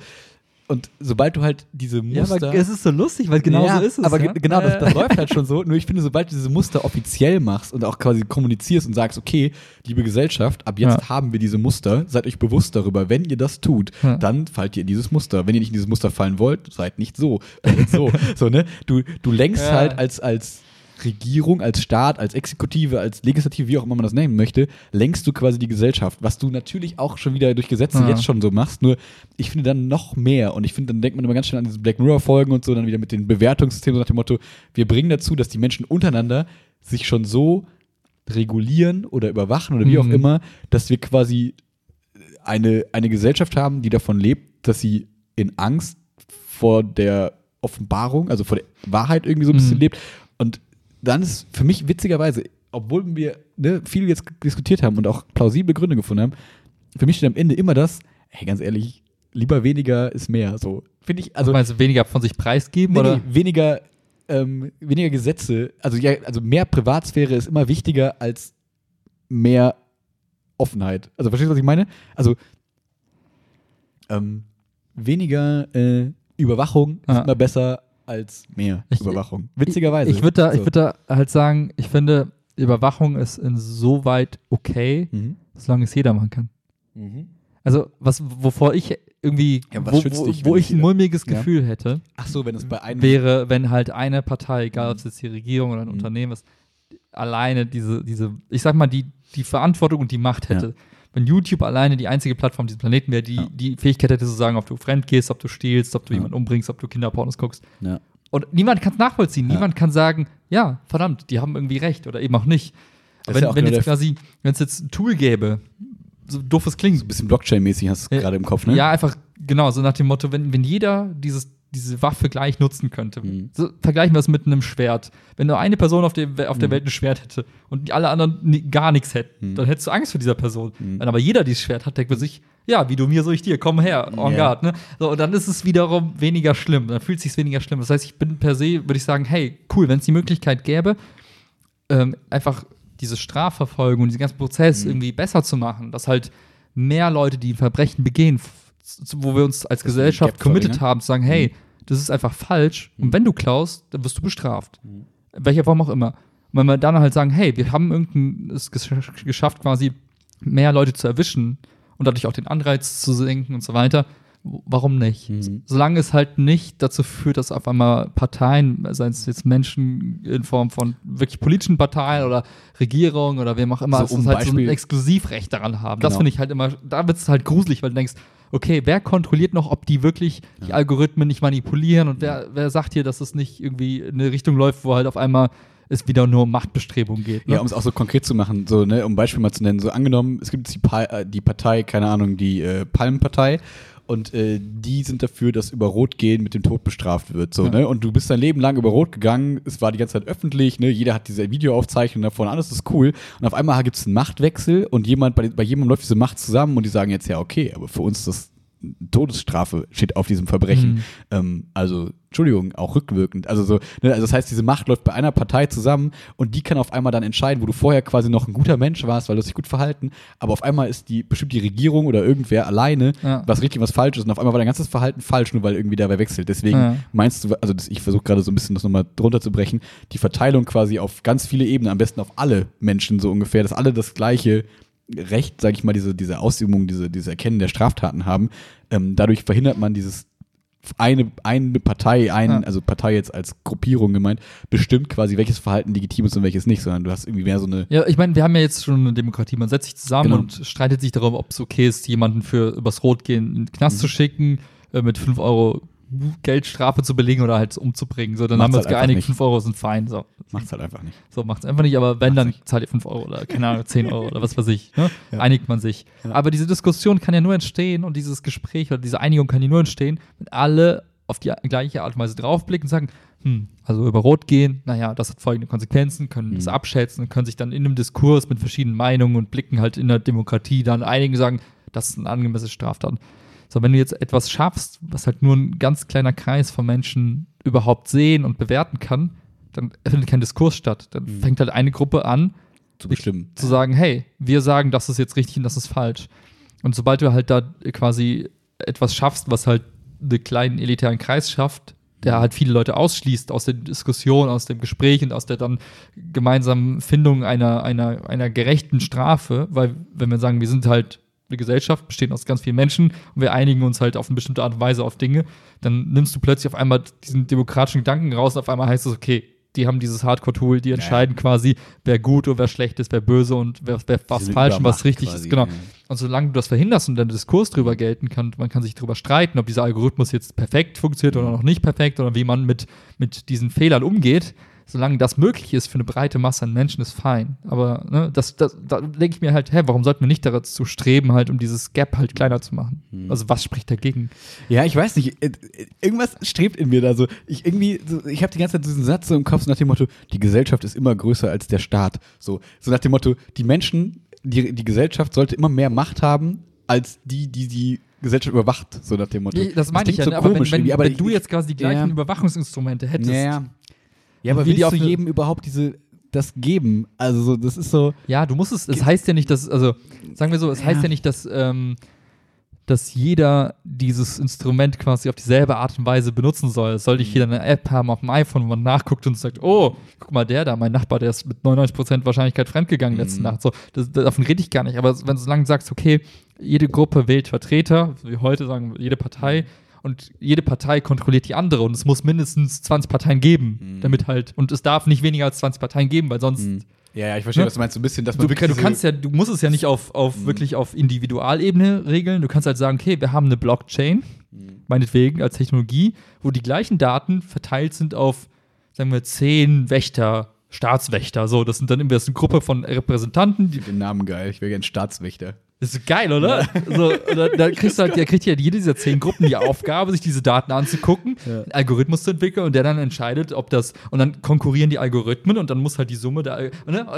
Und sobald du halt diese ja, Muster. aber es ist so lustig, weil genau Ja, so ist es. Aber ja? ge- genau, das, das läuft halt schon so. Nur ich finde, sobald du diese Muster offiziell machst und auch quasi kommunizierst und sagst, okay, liebe Gesellschaft, ab jetzt Ja. haben wir diese Muster, seid euch bewusst darüber, wenn ihr das tut, Ja. dann fallt ihr in dieses Muster. Wenn ihr nicht in dieses Muster fallen wollt, seid nicht so. Werdet so. so, ne? Du, du lenkst Ja. halt als, als Regierung, als Staat, als Exekutive, als Legislative, wie auch immer man das nennen möchte, lenkst du quasi die Gesellschaft, was du natürlich auch schon wieder durch Gesetze Ja. jetzt schon so machst, nur ich finde dann noch mehr und ich finde, dann denkt man immer ganz schnell an diese Black Mirror-Folgen und so, dann wieder mit den Bewertungssystemen so nach dem Motto, wir bringen dazu, dass die Menschen untereinander sich schon so regulieren oder überwachen oder wie auch Mhm. immer, dass wir quasi eine, eine Gesellschaft haben, die davon lebt, dass sie in Angst vor der Offenbarung, also vor der Wahrheit irgendwie so ein bisschen Mhm. lebt. Und dann ist für mich witzigerweise, obwohl wir ne, viel jetzt diskutiert haben und auch plausible Gründe gefunden haben, für mich steht am Ende immer das, hey, ganz ehrlich, lieber weniger ist mehr. So finde ich, also Also meinst du weniger von sich preisgeben nee, oder? nee, weniger, ähm, weniger Gesetze, also ja, also mehr Privatsphäre ist immer wichtiger als mehr Offenheit. Also verstehst du, was ich meine? Also ähm, weniger äh, Überwachung ist Ja. immer besser als mehr Ich- Überwachung. Witzigerweise. Ich würde da, ich So. würd da halt sagen, ich finde, Überwachung ist insoweit okay, Mhm. solange es jeder machen kann. Mhm. Also, was, wovor ich irgendwie, Ja, was wo, wo, dich, wo ich ein mulmiges Ja. Gefühl hätte, Ach so, wenn es bei einem wäre, wenn halt eine Partei, egal ob es Mhm. jetzt die Regierung oder ein Mhm. Unternehmen ist, alleine diese, diese, ich sag mal, die, die Verantwortung und die Macht hätte. Wenn YouTube alleine die einzige Plattform dieses Planeten wäre, die Ja. die Fähigkeit hätte zu sagen, ob du fremd gehst, ob du stiehlst, ob du Ja. jemanden umbringst, ob du Kinderpornos guckst. Ja. Und niemand kann es nachvollziehen. Niemand kann sagen, ja, verdammt, die haben irgendwie recht oder eben auch nicht. Das Aber wenn, wenn jetzt quasi, wenn es jetzt ein Tool gäbe, so doof es klingt, So ein bisschen Blockchain-mäßig hast du es Ja. gerade im Kopf, ne? ja, einfach, genau, so nach dem Motto, wenn, wenn jeder dieses, diese Waffe gleich nutzen könnte. Mhm. So, vergleichen wir es mit einem Schwert. Wenn nur eine Person auf der, auf der Mhm. Welt ein Schwert hätte und die alle anderen gar nichts hätten, Mhm. dann hättest du Angst vor dieser Person. Mhm. Wenn aber jeder dieses Schwert hat, denkt man sich, ja, wie du mir, so ich dir, komm her, en Ja. garde. Ne? So, und dann ist es wiederum weniger schlimm. Dann fühlt es sich weniger schlimm. Das heißt, ich bin per se, würde ich sagen, hey, cool, wenn es die Möglichkeit gäbe, ähm, einfach diese Strafverfolgung, diesen ganzen Prozess Mhm. irgendwie besser zu machen, dass halt mehr Leute, die Verbrechen begehen, wo wir uns als Gesellschaft committed verringern. haben, zu sagen, hey, das ist einfach falsch und wenn du klaust, dann wirst du bestraft. Mhm. Welcher Form auch immer. Und wenn wir dann halt sagen, hey, wir haben irgendein, es gesch- geschafft, quasi mehr Leute zu erwischen und dadurch auch den Anreiz zu senken und so weiter, warum nicht? Mhm. Solange es halt nicht dazu führt, dass auf einmal Parteien, seien es jetzt Menschen in Form von wirklich politischen Parteien oder Regierung oder wem auch immer, So, um halt so ein Beispiel- Exklusivrecht daran haben. Das Genau. finde ich halt immer, da wird es halt gruselig, weil du denkst, okay, wer kontrolliert noch, ob die wirklich die Algorithmen nicht manipulieren und wer, wer sagt hier, dass es nicht irgendwie in eine Richtung läuft, wo halt auf einmal es wieder nur um Machtbestrebung geht. Ne? Ja, um es auch so konkret zu machen, so, ne, um ein Beispiel mal zu nennen, so angenommen, es gibt die, pa äh, die Partei, keine Ahnung, die äh, Palmenpartei und äh, die sind dafür, dass über Rot gehen mit dem Tod bestraft wird, so, Ja. ne, und du bist dein Leben lang über Rot gegangen, es war die ganze Zeit öffentlich, ne, jeder hat diese Videoaufzeichnung davon, alles ist cool. Und auf einmal gibt es einen Machtwechsel und jemand, bei, bei jemandem läuft diese Macht zusammen und die sagen jetzt, ja, okay, aber für uns ist das Todesstrafe steht auf diesem Verbrechen. Mhm. Ähm, also, Entschuldigung, auch rückwirkend. Also so, ne, also das heißt, diese Macht läuft bei einer Partei zusammen und die kann auf einmal dann entscheiden, wo du vorher quasi noch ein guter Mensch warst, weil du hast dich gut verhalten, aber auf einmal ist die bestimmt die Regierung oder irgendwer alleine, Ja. was richtig was falsch ist und auf einmal war dein ganzes Verhalten falsch, nur weil irgendwie dabei wechselt. Deswegen Ja. meinst du, also das, ich versuche gerade so ein bisschen das nochmal drunter zu brechen, die Verteilung quasi auf ganz viele Ebenen, am besten auf alle Menschen so ungefähr, dass alle das gleiche Recht, sage ich mal, diese, diese Ausübung, diese, diese Erkennen der Straftaten haben. Ähm, dadurch verhindert man dieses eine, eine Partei, ein, Ja. also Partei jetzt als Gruppierung gemeint, bestimmt quasi, welches Verhalten legitim ist und welches nicht, sondern du hast irgendwie mehr so eine. Ja, ich meine, wir haben ja jetzt schon eine Demokratie. Man setzt sich zusammen Genau. und streitet sich darum, ob es okay ist, jemanden für übers Rot gehen in den Knast Mhm. zu schicken, äh, mit 5 Euro Geldstrafe zu belegen oder halt umzubringen. So, dann Macht's haben wir uns halt geeinigt, nicht. 5 Euro sind fein. So, Macht's halt einfach nicht. so macht es einfach nicht, aber wenn, Macht's dann nicht. zahlt ihr 5 Euro oder keine Ahnung, 10 Euro oder was weiß ich. Ne? Ja. Einigt man sich. Ja. Aber diese Diskussion kann ja nur entstehen und dieses Gespräch oder diese Einigung kann ja nur entstehen, wenn alle auf die gleiche Art und Weise draufblicken und sagen, hm, also über Rot gehen, naja, das hat folgende Konsequenzen, können das Mhm. abschätzen, können sich dann in einem Diskurs mit verschiedenen Meinungen und Blicken halt in der Demokratie dann einigen und sagen, das ist ein angemessene Straftat. So, wenn du jetzt etwas schaffst, was halt nur ein ganz kleiner Kreis von Menschen überhaupt sehen und bewerten kann, dann findet kein Diskurs statt. Dann Mhm. fängt halt eine Gruppe an, Zu bestimmen. zu sagen, hey, wir sagen, das ist jetzt richtig und das ist falsch. Und sobald du halt da quasi etwas schaffst, was halt einen kleinen elitären Kreis schafft, der halt viele Leute ausschließt aus der Diskussion, aus dem Gespräch und aus der dann gemeinsamen Findung einer, einer, einer gerechten Strafe, weil wenn wir sagen, wir sind halt eine Gesellschaft, bestehen aus ganz vielen Menschen und wir einigen uns halt auf eine bestimmte Art und Weise auf Dinge, dann nimmst du plötzlich auf einmal diesen demokratischen Gedanken raus und auf einmal heißt es, okay, die haben dieses Hardcore-Tool, die entscheiden quasi, wer gut oder wer schlecht ist, wer böse und wer, wer was falsch und was richtig quasi, ist. Genau. ja. Und solange du das verhinderst und der Diskurs drüber gelten kann, man kann sich darüber streiten, ob dieser Algorithmus jetzt perfekt funktioniert oder noch nicht perfekt oder wie man mit, mit diesen Fehlern umgeht, solange das möglich ist für eine breite Masse an Menschen, ist fein. Aber ne, das, das, da denke ich mir halt, hä, warum sollten wir nicht dazu streben, halt, um dieses Gap halt kleiner zu machen? Also was spricht dagegen? Ja, ich weiß nicht. äh, äh, Irgendwas strebt in mir da so. Ich irgendwie, ich habe die ganze Zeit diesen Satz so im Kopf so nach dem Motto: Die Gesellschaft ist immer größer als der Staat. So, so nach dem Motto: Die Menschen, die, die Gesellschaft sollte immer mehr Macht haben als die, die die Gesellschaft überwacht. So nach dem Motto. Nee, das meine ich klingt ja, so ne? aber wenn, wenn, aber wenn ich- du jetzt quasi die gleichen Ja. Überwachungsinstrumente hättest, Ja, ja. Ja, aber wie die auf jedem überhaupt diese das geben? Also so, das ist so. Ja, du musst es, es heißt ja nicht, dass, also sagen wir so, es Ja. heißt ja nicht, dass, ähm, dass jeder dieses Instrument quasi auf dieselbe Art und Weise benutzen soll. Es soll nicht jeder eine App haben auf dem iPhone, wo man nachguckt und sagt, oh, guck mal, der da, mein Nachbar, der ist mit 99% Wahrscheinlichkeit fremdgegangen letzte Mhm. Nacht. So, das, davon rede ich gar nicht. Aber wenn du so lange sagst, okay, jede Gruppe wählt Vertreter, wie heute sagen wir, jede Partei, und jede Partei kontrolliert die andere und es muss mindestens 20 Parteien geben, Mhm. damit halt, und es darf nicht weniger als 20 Parteien geben, weil sonst Mhm. Ja, ja, ich verstehe, Ne? was du meinst. So ein bisschen, dass man Du, wirklich du kannst ja, du musst es ja nicht auf, auf wirklich auf Individualebene regeln. Du kannst halt sagen, okay, wir haben eine Blockchain, meinetwegen als Technologie, wo die gleichen Daten verteilt sind auf, sagen wir, zehn Wächter, Staatswächter. So, das sind dann immer eine Gruppe von Repräsentanten. Die, den Namen geil. Ich wäre gern Staatswächter. Das ist geil, oder? So, da, da kriegst du halt, der kriegt ja jede dieser zehn Gruppen die Aufgabe, sich diese Daten anzugucken, einen Algorithmus zu entwickeln und der dann entscheidet, ob das und dann konkurrieren die Algorithmen und dann muss halt die Summe da, ne?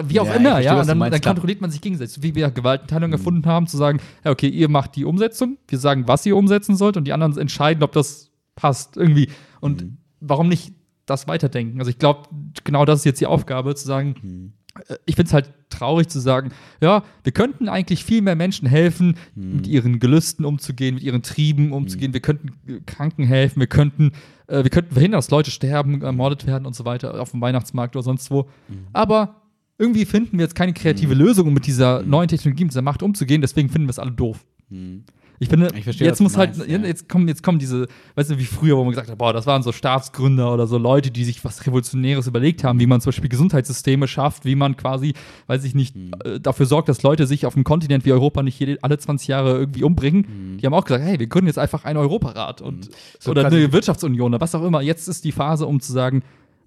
wie auch Ja, immer, verstehe, ja, und dann, meinst, dann kontrolliert man sich gegenseitig, wie wir Gewaltenteilung erfunden haben, zu sagen, ja, okay, ihr macht die Umsetzung, wir sagen, was ihr umsetzen sollt und die anderen entscheiden, ob das passt irgendwie. Und warum nicht das weiterdenken? Also ich glaube, genau das ist jetzt die Aufgabe, zu sagen, äh, ich finde es halt traurig zu sagen, ja, wir könnten eigentlich viel mehr Menschen helfen, mit ihren Gelüsten umzugehen, mit ihren Trieben umzugehen. Wir könnten äh, Kranken helfen, wir könnten, äh, wir könnten verhindern, dass Leute sterben, ermordet werden und so weiter auf dem Weihnachtsmarkt oder sonst wo. Aber irgendwie finden wir jetzt keine kreative Lösung, um mit dieser neuen Technologie, mit dieser Macht umzugehen. Deswegen finden wir es alle doof. Ich finde, Ich verstehe, jetzt muss halt, meinst, ja. jetzt kommen, jetzt kommen diese, weißt du, wie früher, wo man gesagt hat, boah, das waren so Staatsgründer oder so Leute, die sich was Revolutionäres überlegt haben, wie man zum Beispiel Gesundheitssysteme schafft, wie man quasi, weiß ich nicht, äh, dafür sorgt, dass Leute sich auf einem Kontinent wie Europa nicht jede, alle 20 Jahre irgendwie umbringen. Die haben auch gesagt, hey, wir gründen jetzt einfach einen Europarat und So oder eine Wirtschaftsunion oder was auch immer. Jetzt ist die Phase, um zu sagen,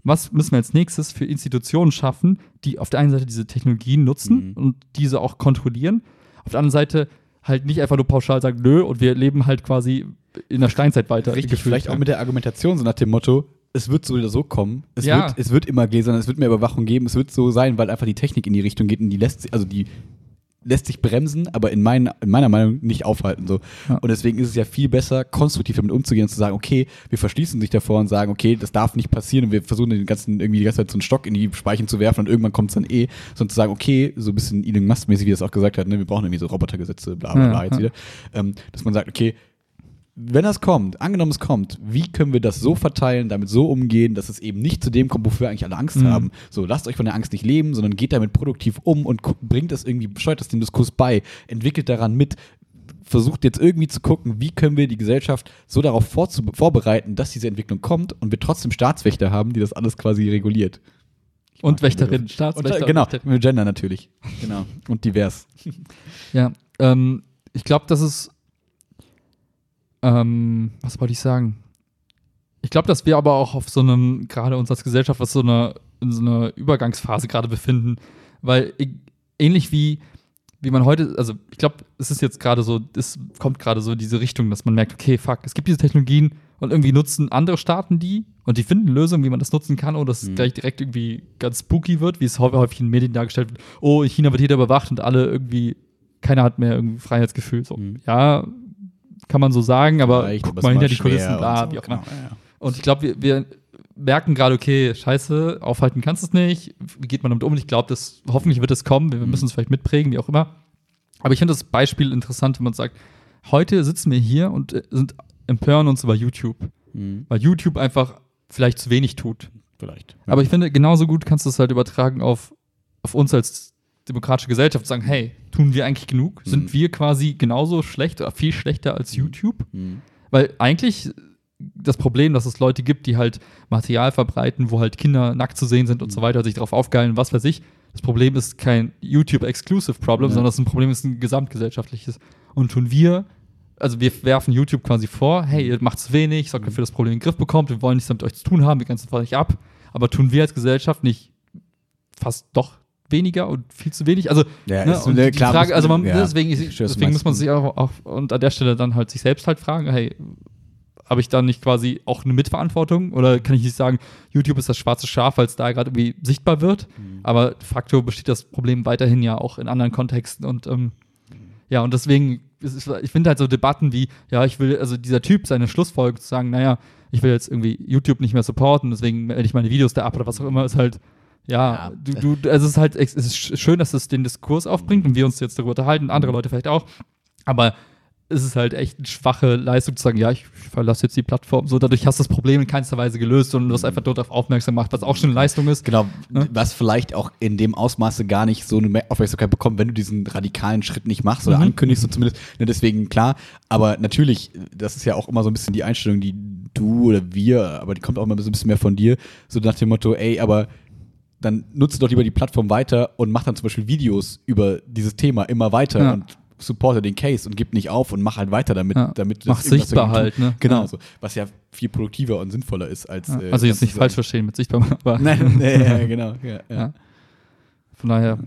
was müssen wir als nächstes für Institutionen schaffen, die auf der einen Seite diese Technologien nutzen und diese auch kontrollieren, auf der anderen Seite halt nicht einfach nur pauschal sagen, nö, und wir leben halt quasi in der Steinzeit weiter. Richtig, gefühlt, vielleicht ja. auch mit der Argumentation, so nach dem Motto, es wird so oder so kommen. Es, Ja. wird, es wird immer gläsern, es wird mehr Überwachung geben, es wird so sein, weil einfach die Technik in die Richtung geht und die lässt sich, also die lässt sich bremsen, aber in, mein, in meiner Meinung nicht aufhalten. So. Ja. Und deswegen ist es ja viel besser, konstruktiv damit umzugehen und zu sagen, okay, wir verschließen sich davor und sagen, okay, das darf nicht passieren und wir versuchen den ganzen, irgendwie die ganze Zeit so einen Stock in die Speichen zu werfen und irgendwann kommt es dann eh, sondern zu sagen, okay, so ein bisschen Elon Musk-mäßig, wie er es auch gesagt hat, ne, wir brauchen irgendwie so Robotergesetze, bla bla Ja, bla jetzt ja. wieder, ähm, dass man sagt, okay, wenn das kommt, angenommen es kommt, wie können wir das so verteilen, damit so umgehen, dass es eben nicht zu dem kommt, wofür wir eigentlich alle Angst Mhm. haben. So, lasst euch von der Angst nicht leben, sondern geht damit produktiv um und bringt das irgendwie, steuert das dem Diskurs bei, entwickelt daran mit, versucht jetzt irgendwie zu gucken, wie können wir die Gesellschaft so darauf vorbereiten, dass diese Entwicklung kommt und wir trotzdem Staatswächter haben, die das alles quasi reguliert. Und Wächterin, Und, Staatswächter. äh, genau, mit Gender natürlich. Genau. Und divers. Ja, ähm, ich glaube, das ist, ähm, was wollte ich sagen? Ich glaube, dass wir aber auch auf so einem, gerade uns als Gesellschaft, was so eine, in so einer Übergangsphase gerade befinden, weil ich, ähnlich wie, wie man heute, also ich glaube, es ist jetzt gerade so, es kommt gerade so in diese Richtung, dass man merkt, okay, fuck, es gibt diese Technologien und irgendwie nutzen andere Staaten die und die finden Lösungen, wie man das nutzen kann, ohne dass es gleich direkt irgendwie ganz spooky wird, wie es häufig in Medien dargestellt wird. Oh, in China wird jeder überwacht und alle irgendwie, keiner hat mehr irgendwie Freiheitsgefühl. So, Mhm. ja, kann man so sagen, aber Vielleicht, guck mal hinter die Kulissen, bla, und so. wie auch. Genau, ja, ja. Und ich glaube, wir, wir merken gerade, okay, scheiße, aufhalten kannst du es nicht. Wie geht man damit um? Und ich glaube, das hoffentlich wird es kommen. Wir müssen es vielleicht mitprägen, wie auch immer. Aber ich finde das Beispiel interessant, wenn man sagt, heute sitzen wir hier und äh, sind empören uns über YouTube, Mhm. weil YouTube einfach vielleicht zu wenig tut. Vielleicht. Aber ich finde, genauso gut kannst du es halt übertragen auf, auf uns als demokratische Gesellschaft, sagen, hey, tun wir eigentlich genug? Mhm. Sind wir quasi genauso schlecht oder viel schlechter als YouTube? Mhm. Weil eigentlich das Problem, dass es Leute gibt, die halt Material verbreiten, wo halt Kinder nackt zu sehen sind und so weiter, sich darauf aufgeilen, was weiß ich. Das Problem ist kein YouTube-exclusive Problem, Ja. sondern das ist ein Problem, ist ein gesamtgesellschaftliches. Und tun wir, also wir werfen YouTube quasi vor, hey, ihr macht zu wenig, sorgt dafür, dass das Problem in den Griff bekommt, wir wollen nichts mit euch zu tun haben, wir grenzen von euch ab. Aber tun wir als Gesellschaft nicht fast doch weniger und viel zu wenig? Also, Ja, ne, ist- ne, klar Frage, also man, ja, deswegen, ich deswegen muss man sich auch, auch und an der Stelle dann halt sich selbst halt fragen, hey, habe ich da nicht quasi auch eine Mitverantwortung oder kann ich nicht sagen, YouTube ist das schwarze Schaf, weil es da gerade irgendwie sichtbar wird, Mhm. aber de facto besteht das Problem weiterhin ja auch in anderen Kontexten und ähm, ja, und deswegen, es ist, ich finde halt so Debatten wie, ja, ich will, also dieser Typ, seine Schlussfolgerung zu sagen, naja, ich will jetzt irgendwie YouTube nicht mehr supporten, deswegen melde ich meine Videos da ab oder was auch immer, ist halt, ja, Ja. du, du, also es ist halt, es ist sch- schön, dass es den Diskurs aufbringt und wir uns jetzt darüber unterhalten, andere Leute vielleicht auch, aber es ist halt echt eine schwache Leistung zu sagen, ja, ich verlasse jetzt die Plattform. So, dadurch hast du das Problem in keinster Weise gelöst, sondern du hast einfach nur darauf aufmerksam gemacht, was auch schon eine Leistung ist. Genau, Ne? was vielleicht auch in dem Ausmaße gar nicht so eine Aufmerksamkeit bekommt, wenn du diesen radikalen Schritt nicht machst oder Mhm. ankündigst du zumindest. Ne, deswegen klar, aber natürlich, das ist ja auch immer so ein bisschen die Einstellung, die du oder wir, aber die kommt auch immer so ein bisschen mehr von dir, so nach dem Motto, ey, aber dann nutze doch lieber die Plattform weiter und mach dann zum Beispiel Videos über dieses Thema immer weiter Ja. und supporte den Case und gib nicht auf und mach halt weiter damit, Ja. damit Mach sichtbar halt, ne? Genau, Ja. so. Was ja viel produktiver und sinnvoller ist als. Ja. äh, Also jetzt das nicht falsch verstehen mit sichtbar, aber Nein, nee, ja, genau. Ja. von daher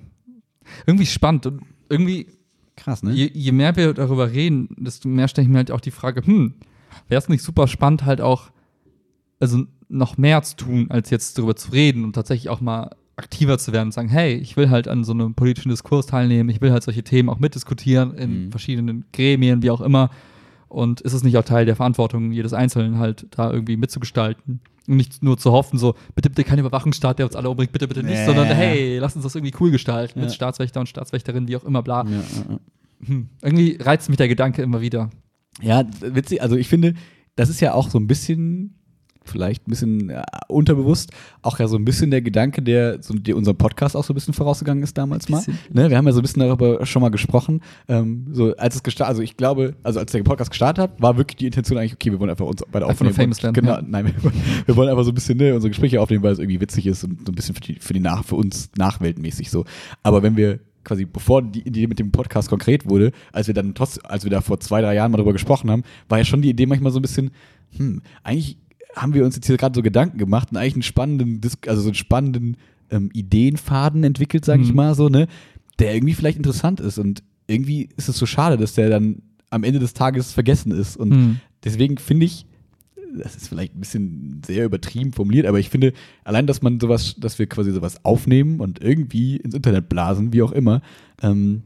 irgendwie spannend und irgendwie Krass, ne? je, je mehr wir darüber reden, desto mehr stelle ich mir halt auch die Frage, hm, wäre es nicht super spannend, halt auch, also noch mehr zu tun, als jetzt darüber zu reden und tatsächlich auch mal aktiver zu werden und sagen, hey, ich will halt an so einem politischen Diskurs teilnehmen, ich will halt solche Themen auch mitdiskutieren in Mhm. verschiedenen Gremien, wie auch immer. Und ist es nicht auch Teil der Verantwortung jedes Einzelnen, halt da irgendwie mitzugestalten? Und nicht nur zu hoffen, so, bitte, bitte kein Überwachungsstaat, der uns alle umbringt, bitte, bitte nicht, Nee. sondern hey, lass uns das irgendwie cool gestalten, Ja. mit Staatswächter und Staatswächterinnen, wie auch immer, bla. Ja, ja, ja. Hm. Irgendwie reizt mich der Gedanke immer wieder. Ja, witzig. Also ich finde, das ist ja auch so ein bisschen, vielleicht ein bisschen äh, unterbewusst, auch ja so ein bisschen der Gedanke, der, so, der unserem Podcast auch so ein bisschen vorausgegangen ist damals mal. Ne, wir haben ja so ein bisschen darüber schon mal gesprochen. Ähm, so als es gestartet, also ich glaube, also als der Podcast gestartet hat, war wirklich die Intention eigentlich, okay, wir wollen einfach uns beide aufnehmen. famous werden, genau, ja. nein, wir, wir wollen einfach so ein bisschen ne, unsere Gespräche aufnehmen, weil es irgendwie witzig ist und so ein bisschen für die, für die Nach, für uns nachweltmäßig so. Aber wenn wir quasi bevor die Idee mit dem Podcast konkret wurde, als wir dann trotz, als wir da vor zwei, drei Jahren mal drüber gesprochen haben, war ja schon die Idee manchmal so ein bisschen, hm, eigentlich haben wir uns jetzt hier gerade so Gedanken gemacht und eigentlich einen spannenden, Dis also so einen spannenden ähm, Ideenfaden entwickelt, sage ich Mhm. mal so, ne, der irgendwie vielleicht interessant ist und irgendwie ist es so schade, dass der dann am Ende des Tages vergessen ist und Hm. deswegen finde ich, das ist vielleicht ein bisschen sehr übertrieben formuliert, aber ich finde, allein, dass man sowas, dass wir quasi sowas aufnehmen und irgendwie ins Internet blasen, wie auch immer, ähm,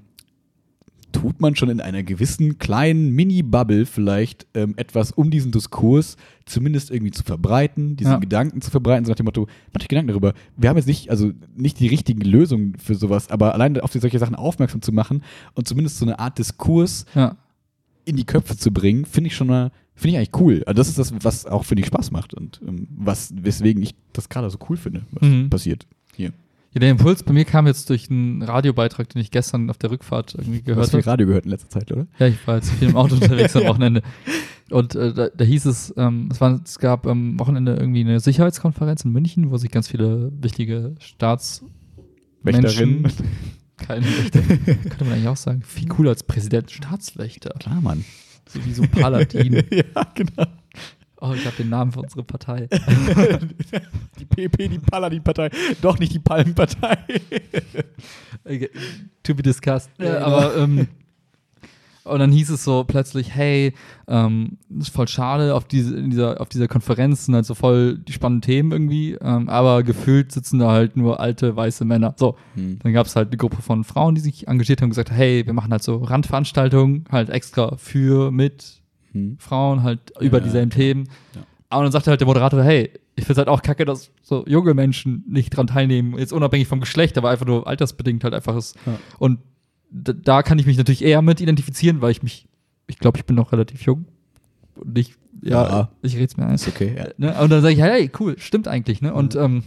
tut man schon in einer gewissen kleinen Mini-Bubble vielleicht ähm, etwas, um diesen Diskurs zumindest irgendwie zu verbreiten, diesen Ja. Gedanken zu verbreiten, so nach dem Motto, macht euch Gedanken darüber. Wir haben jetzt nicht, also nicht die richtigen Lösungen für sowas, aber allein auf solche Sachen aufmerksam zu machen und zumindest so eine Art Diskurs Ja. in die Köpfe zu bringen, finde ich schon mal, finde ich eigentlich cool. Also das ist das, was auch, finde ich, Spaß macht und ähm, was, weswegen ich das gerade so cool finde, was Mhm. passiert hier. Ja, der Impuls bei mir kam jetzt durch einen Radiobeitrag, den ich gestern auf der Rückfahrt irgendwie Du hast gehört viel habe. Radio gehört in letzter Zeit, oder? Ja, ich war jetzt viel im Auto unterwegs am Wochenende. Und äh, da, da hieß es, ähm, es, war, es gab am Wochenende irgendwie eine Sicherheitskonferenz in München, wo sich ganz viele wichtige Staatsmenschen, keine Wächter, könnte man eigentlich auch sagen, viel cooler als Präsident, Staatswächter, Klar, Mann. so wie so Paladin. ja, genau. Oh, ich habe den Namen für unsere Partei. Die PP, die Paladin-Partei, doch nicht die Palmenpartei. Okay, to be discussed. Ja, genau. aber ähm, und dann hieß es so plötzlich, hey, ähm, ist voll schade, auf diese, dieser, auf dieser Konferenz sind halt so voll die spannenden Themen irgendwie, ähm, aber gefühlt sitzen da halt nur alte weiße Männer. So, Hm. dann gab es halt eine Gruppe von Frauen, die sich engagiert haben und gesagt, hey, wir machen halt so Randveranstaltungen, halt extra für, mit Hm. Frauen, halt über Ja, dieselben klar. Themen. Ja. Aber dann sagte halt der Moderator, hey, ich finde es halt auch kacke, dass so junge Menschen nicht dran teilnehmen, jetzt unabhängig vom Geschlecht, aber einfach nur altersbedingt halt einfach ist. Ja. Und da kann ich mich natürlich eher mit identifizieren, weil ich mich, ich glaube, ich bin noch relativ jung. Und ich, ja, Ja. ich rede es mir ein. Ist okay, ja. Ne? Und dann sage ich, hey, cool, stimmt eigentlich, ne? Und ähm,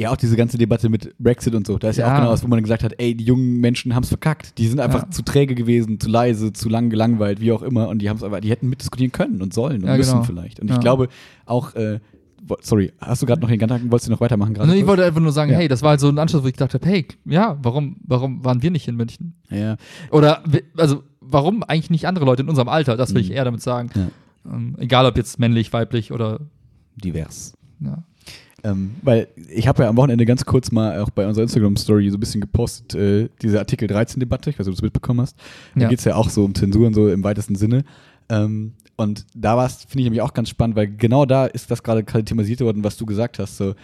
Ja, auch diese ganze Debatte mit Brexit und so. Da ist ja, Ja. auch genau was, wo man gesagt hat, ey, die jungen Menschen haben es verkackt. Die sind einfach Ja. zu träge gewesen, zu leise, zu lang gelangweilt, wie auch immer. Und die haben es aber, die hätten mitdiskutieren können und sollen und Ja, müssen genau. vielleicht. Und ich glaube auch, äh, sorry, hast du gerade noch den Gedanken, wolltest du noch weitermachen gerade? also ich kurz? wollte einfach nur sagen, Ja. hey, das war halt so ein Anschluss, wo ich dachte, hey, ja, warum, warum waren wir nicht in München? ja. Oder, also, warum eigentlich nicht andere Leute in unserem Alter? Das will ich Mhm. eher damit sagen. Ja. Ähm, egal ob jetzt männlich, weiblich oder, divers. ja. Ähm, weil ich habe ja am Wochenende ganz kurz mal auch bei unserer Instagram-Story so ein bisschen gepostet, äh, diese Artikel 13-Debatte, ich weiß nicht, ob du es mitbekommen hast. Da Ja. geht es ja auch so um Zensuren, so im weitesten Sinne. Ähm, und da war es, finde ich nämlich auch ganz spannend, weil genau da ist das gerade thematisiert worden, was du gesagt hast. So,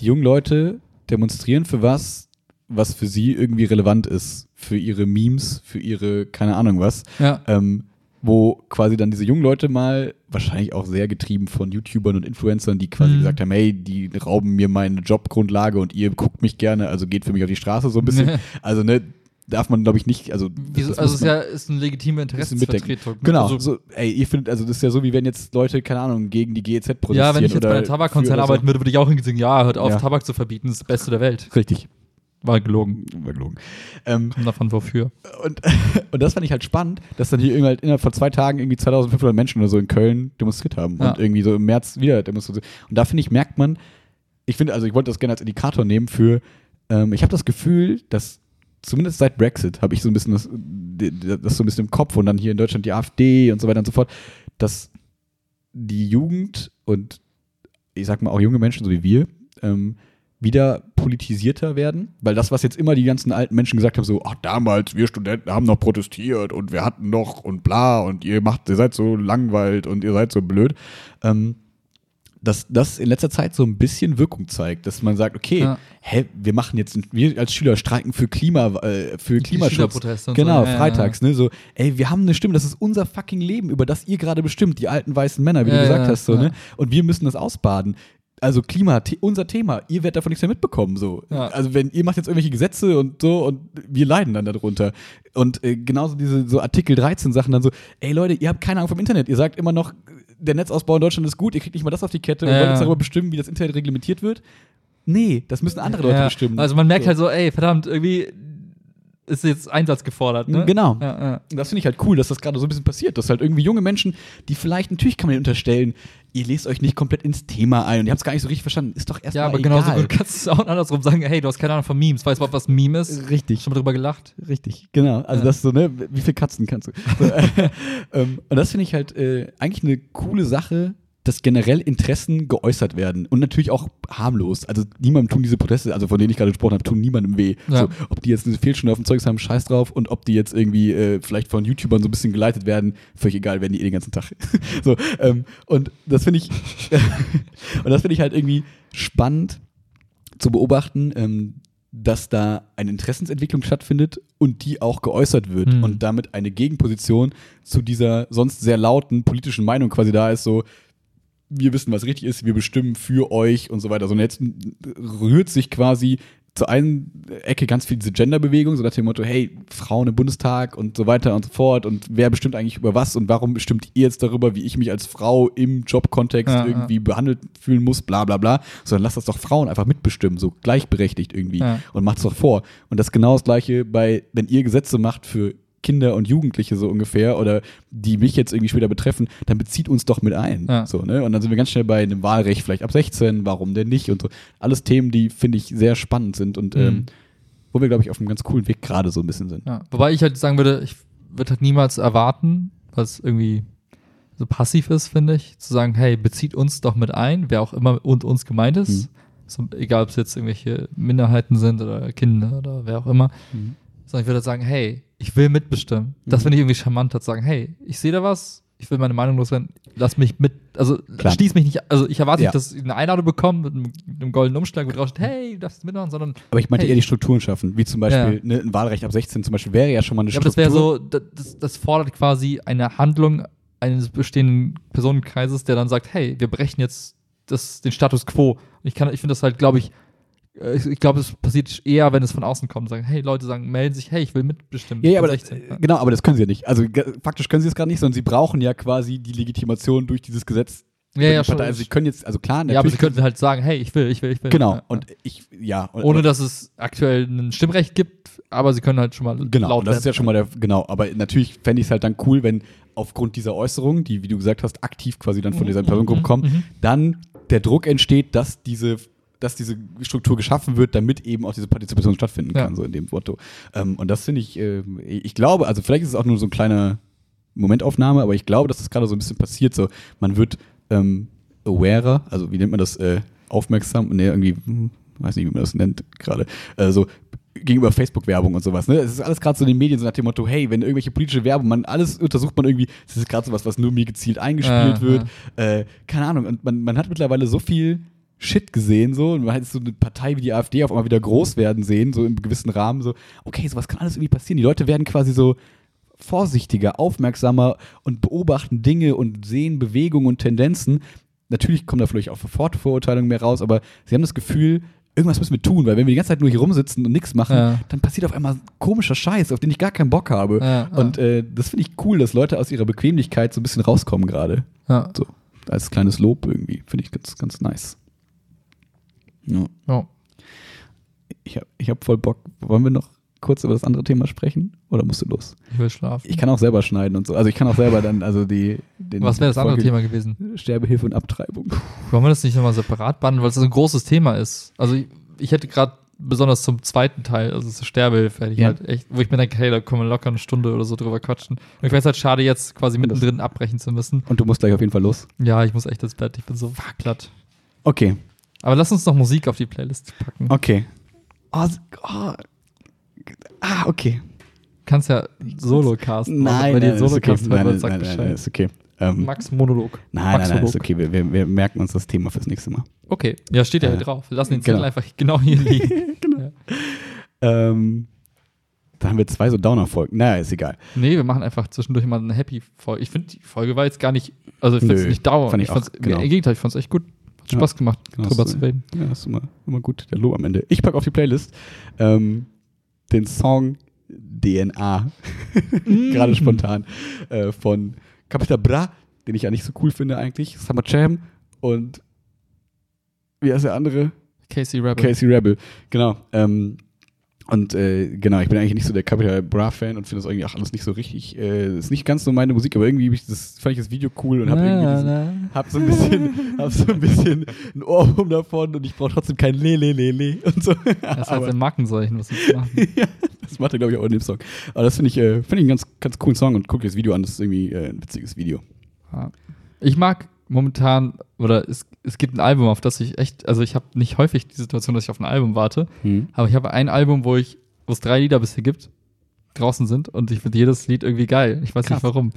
die jungen Leute demonstrieren für was, was für sie irgendwie relevant ist. Für ihre Memes, für ihre, keine Ahnung was. Ja. Ähm, wo quasi dann diese jungen Leute mal, wahrscheinlich auch sehr getrieben von YouTubern und Influencern, die quasi Mhm. gesagt haben, hey, die rauben mir meine Jobgrundlage und ihr guckt mich gerne, also geht für mich auf die Straße so ein bisschen. also ne, darf man glaube ich nicht, also Wieso, das also ist ja ist eine legitime bisschen Interessensvertretung. ne? Genau, Also, so, ey, ihr findet, also das ist ja so, wie wenn jetzt Leute, keine Ahnung, gegen die GEZ protestieren. ja, wenn ich jetzt bei einem Tabakkonzern arbeiten würde, würde ich auch hingehen, ja, hört auf, Ja. Tabak zu verbieten, das ist das Beste der Welt. Richtig, War gelogen. war gelogen. Ähm, Kommt davon wofür. und, und das fand ich halt spannend, dass dann hier irgendwie halt innerhalb von zwei Tagen irgendwie 2500 Menschen oder so in Köln demonstriert haben Ja. und irgendwie so im März wieder demonstriert. Und da finde ich, merkt man, ich finde, also ich wollte das gerne als Indikator nehmen für, Ähm, ich habe das Gefühl, dass zumindest seit Brexit habe ich so ein bisschen das, das so ein bisschen im Kopf und dann hier in Deutschland die AfD und so weiter und so fort, dass die Jugend und ich sag mal auch junge Menschen, so wie wir, ähm, wieder politisierter werden, weil das, was jetzt immer die ganzen alten Menschen gesagt haben, so, ach, damals, wir Studenten haben noch protestiert und wir hatten noch und bla und ihr macht, ihr seid so langweilt und ihr seid so blöd, ähm, dass das in letzter Zeit so ein bisschen Wirkung zeigt, dass man sagt, okay, Ja. hä, wir machen jetzt, wir als Schüler streiken für Klima, äh, für Klimaschutz. Genau, so, ja, freitags, ne, so, ey, wir haben eine Stimme, das ist unser fucking Leben, über das ihr gerade bestimmt, die alten weißen Männer, wie Ja, du gesagt ja, hast, so, ja. ne, und wir müssen das ausbaden. Also Klima, unser Thema, ihr werdet davon nichts mehr mitbekommen, so. Ja. Also wenn ihr macht jetzt irgendwelche Gesetze und so und wir leiden dann darunter. Und äh, genauso diese so Artikel 13 Sachen dann so, ey Leute, ihr habt keine Ahnung vom Internet, ihr sagt immer noch, der Netzausbau in Deutschland ist gut, ihr kriegt nicht mal das auf die Kette und Ja. wollt jetzt darüber bestimmen, wie das Internet reglementiert wird. Nee, das müssen andere Leute Ja. bestimmen. Also man merkt halt so, ey, verdammt, irgendwie ist jetzt Einsatz gefordert, ne? Genau. Ja, ja. Und Das finde ich halt cool, dass das gerade so ein bisschen passiert. Dass halt irgendwie junge Menschen, die vielleicht, natürlich kann man ihnen unterstellen, ihr lest euch nicht komplett ins Thema ein und ihr habt es gar nicht so richtig verstanden. Ist doch erstmal Ja, aber egal. genauso gut kannst du auch andersrum sagen, hey, du hast keine Ahnung von Memes. Weißt du was Meme ist? Richtig. Schon mal drüber gelacht? Richtig, genau. Also Ja. das ist so, ne, wie viele Katzen kannst du? So, äh, ähm, und das finde ich halt äh, eigentlich eine coole Sache, dass generell Interessen geäußert werden und natürlich auch harmlos. Also niemandem tun diese Proteste, also von denen ich gerade gesprochen habe, tun niemandem weh. Ja. So, ob die jetzt eine Fehlstunde auf dem Zeugs haben, scheiß drauf und ob die jetzt irgendwie äh, vielleicht von YouTubern so ein bisschen geleitet werden, völlig egal, werden die eh den ganzen Tag. so, ähm, und das finde ich und das finde ich halt irgendwie spannend zu beobachten, ähm, dass da eine Interessensentwicklung stattfindet und die auch geäußert wird Hm. und damit eine Gegenposition zu dieser sonst sehr lauten politischen Meinung quasi da ist, so wir wissen, was richtig ist, wir bestimmen für euch und so weiter. So, und jetzt rührt sich quasi zur einen Ecke ganz viel diese Genderbewegung, so nach dem Motto, hey, Frauen im Bundestag und so weiter und so fort und wer bestimmt eigentlich über was und warum bestimmt ihr jetzt darüber, wie ich mich als Frau im Jobkontext Ja, ja. irgendwie behandelt fühlen muss, bla bla bla, sondern lasst das doch Frauen einfach mitbestimmen, so gleichberechtigt irgendwie Ja. und macht's doch vor. Und das ist genau das gleiche bei, wenn ihr Gesetze macht für Kinder und Jugendliche so ungefähr oder die mich jetzt irgendwie später betreffen, dann bezieht uns doch mit ein. Ja. So, ne? Und dann sind wir ganz schnell bei einem Wahlrecht, vielleicht ab 16, warum denn nicht und so. Alles Themen, die finde ich sehr spannend sind und Mhm. ähm, wo wir, glaube ich, auf einem ganz coolen Weg gerade so ein bisschen sind. Ja. Wobei ich halt sagen würde, ich würde halt niemals erwarten, was irgendwie so passiv ist, finde ich, zu sagen, hey, bezieht uns doch mit ein, wer auch immer und uns gemeint ist. Mhm. So, egal, ob es jetzt irgendwelche Minderheiten sind oder Kinder oder wer auch immer. Mhm. Sondern ich würde halt sagen, hey, ich will mitbestimmen. Das Mhm. finde ich irgendwie charmant, zu sagen, hey, ich sehe da was, ich will meine Meinung loswerden, lass mich mit, also Klar. schließ mich nicht, also ich erwarte Ja. nicht, dass ich eine Einladung bekomme mit einem, einem goldenen Umschlag, wo drauf steht, hey, du darfst mitmachen, sondern Aber ich meinte Hey. eher die Strukturen schaffen, wie zum Beispiel Ja. ne, ein Wahlrecht ab 16 zum Beispiel wäre ja schon mal eine Ja, aber Struktur. das wäre so, da- das, das fordert quasi eine Handlung eines bestehenden Personenkreises, der dann sagt, hey, wir brechen jetzt das, den Status quo. Und ich kann, ich finde das halt, glaube ich, ich, ich glaube, es passiert eher, wenn es von außen kommt. Sagen, hey, Leute sagen, melden sich, hey, ich will mitbestimmen. Ja, ja, aber bin das, 16. äh, genau, aber das können sie ja nicht. Also faktisch können sie es gerade nicht, sondern sie brauchen ja quasi die Legitimation durch dieses Gesetz. ja, ja, schon. Also sie können jetzt, also klar, ja, aber natürlich sie könnten halt sagen, hey, ich will, ich will, ich will. Genau. Ja, Und ich, ja. Und, Ohne dass es aktuell ein Stimmrecht gibt, aber sie können halt schon mal Genau, laut und das ist ja schon mal der, genau, aber natürlich fände ich es halt dann cool, wenn aufgrund dieser Äußerung, die, wie du gesagt hast, aktiv quasi dann von dieser Personengruppe mhm, kommen, mhm. dann der Druck entsteht, dass diese, dass diese Struktur geschaffen wird, damit eben auch diese Partizipation stattfinden Ja. kann, so in dem Motto. Ähm, und das finde ich, äh, ich glaube, also vielleicht ist es auch nur so ein kleiner Momentaufnahme, aber ich glaube, dass das gerade so ein bisschen passiert, so, man wird ähm, awarer, also wie nennt man das, äh, aufmerksam, ne, irgendwie, hm, weiß nicht, wie man das nennt gerade, äh, so gegenüber Facebook-Werbung und sowas. Ne? Es ist alles gerade so in den Medien so nach dem Motto, hey, wenn irgendwelche politische Werbung, man alles untersucht man irgendwie, das ist gerade sowas, was nur mir gezielt eingespielt Ja, wird. Äh, keine Ahnung. Und man, man hat mittlerweile so viel Shit gesehen, so, und man hat so eine Partei wie die AfD auf einmal wieder groß werden sehen, so im gewissen Rahmen, so, okay, sowas kann alles irgendwie passieren. Die Leute werden quasi so vorsichtiger, aufmerksamer und beobachten Dinge und sehen Bewegungen und Tendenzen. Natürlich kommen da vielleicht auch Vorurteilungen mehr raus, aber sie haben das Gefühl, irgendwas müssen wir tun, weil wenn wir die ganze Zeit nur hier rumsitzen und nichts machen, Ja. dann passiert auf einmal komischer Scheiß, auf den ich gar keinen Bock habe. Ja, ja. Und äh, das finde ich cool, dass Leute aus ihrer Bequemlichkeit so ein bisschen rauskommen gerade. Ja. So, als kleines Lob irgendwie. Finde ich ganz, ganz nice. Ja. Ja. Ich habe ich hab voll Bock. Wollen wir noch kurz über das andere Thema sprechen? Oder musst du los? Ich will schlafen. Ich kann auch selber schneiden und so. Also ich kann auch selber dann, also die. Den Was wäre das andere Folge- Thema gewesen? Sterbehilfe und Abtreibung. Wollen wir das nicht nochmal separat behandeln, weil es ein großes Thema ist? Also ich, ich hätte gerade besonders zum zweiten Teil, also zur Sterbehilfe, hätte ich Ja. halt echt, wo ich mir denke, hey, da können wir locker eine Stunde oder so drüber quatschen. Und ich weiß halt schade, jetzt quasi mittendrin abbrechen zu müssen. Und du musst gleich auf jeden Fall los. Ja, ich muss echt ins Bett, ich bin so platt. Okay, Aber lass uns noch Musik auf die Playlist packen. okay. Oh, oh. Ah, okay. kannst ja Solo casten. Nein, nein, Solo okay. Nein, nein, nein, nein, ist okay. Ähm, Max Monolog. nein, Max nein, nein, ist okay. Wir, wir, wir merken uns das Thema fürs nächste Mal. Okay, ja, steht ja hier Äh, drauf. Wir lassen den genau. Zettel einfach genau hier liegen. Genau. Ähm, da haben wir zwei so Downer-Folgen. Naja, ist egal. Nee, wir machen einfach zwischendurch mal eine Happy-Folge. Ich finde, die Folge war jetzt gar nicht, also ich finde es nicht dauernd. fand ich fand's, auch, genau. Im Gegenteil, ich fand es echt gut. Hat Ja, Spaß gemacht, genau, drüber zu reden. Ja, ist immer, immer gut, der Lob am Ende. Ich packe auf die Playlist ähm, den Song DNA, gerade spontan, äh, von Capita Bra, den ich ja nicht so cool finde eigentlich, Summer Jam und wie heißt der andere? Casey Rebel. Casey Rebel, genau. Ähm, und äh, genau, ich bin eigentlich nicht so der Capital Bra Fan und finde das irgendwie auch alles nicht so richtig, äh, ist nicht ganz so meine Musik, aber irgendwie ich das, fand ich das Video cool und habe irgendwie diesen, hab so ein bisschen, hab so ein bisschen ein Ohrwurm davon und ich brauche trotzdem kein Le, Le, Le, Le und so. Das ist halt Aber- ein Markenzeichen, was machen. ja, das macht er, glaube ich, auch in dem Song. Aber das finde ich, äh, finde ich einen ganz, ganz coolen Song und guck dir das Video an, das ist irgendwie äh, ein witziges Video. Ich mag momentan, oder es, es gibt ein Album, auf das ich echt, also ich habe nicht häufig die Situation, dass ich auf ein Album warte, aber ich habe ein Album, wo ich, wo es drei Lieder bisher gibt, draußen sind und ich finde jedes Lied irgendwie geil. Ich weiß Krass. nicht warum.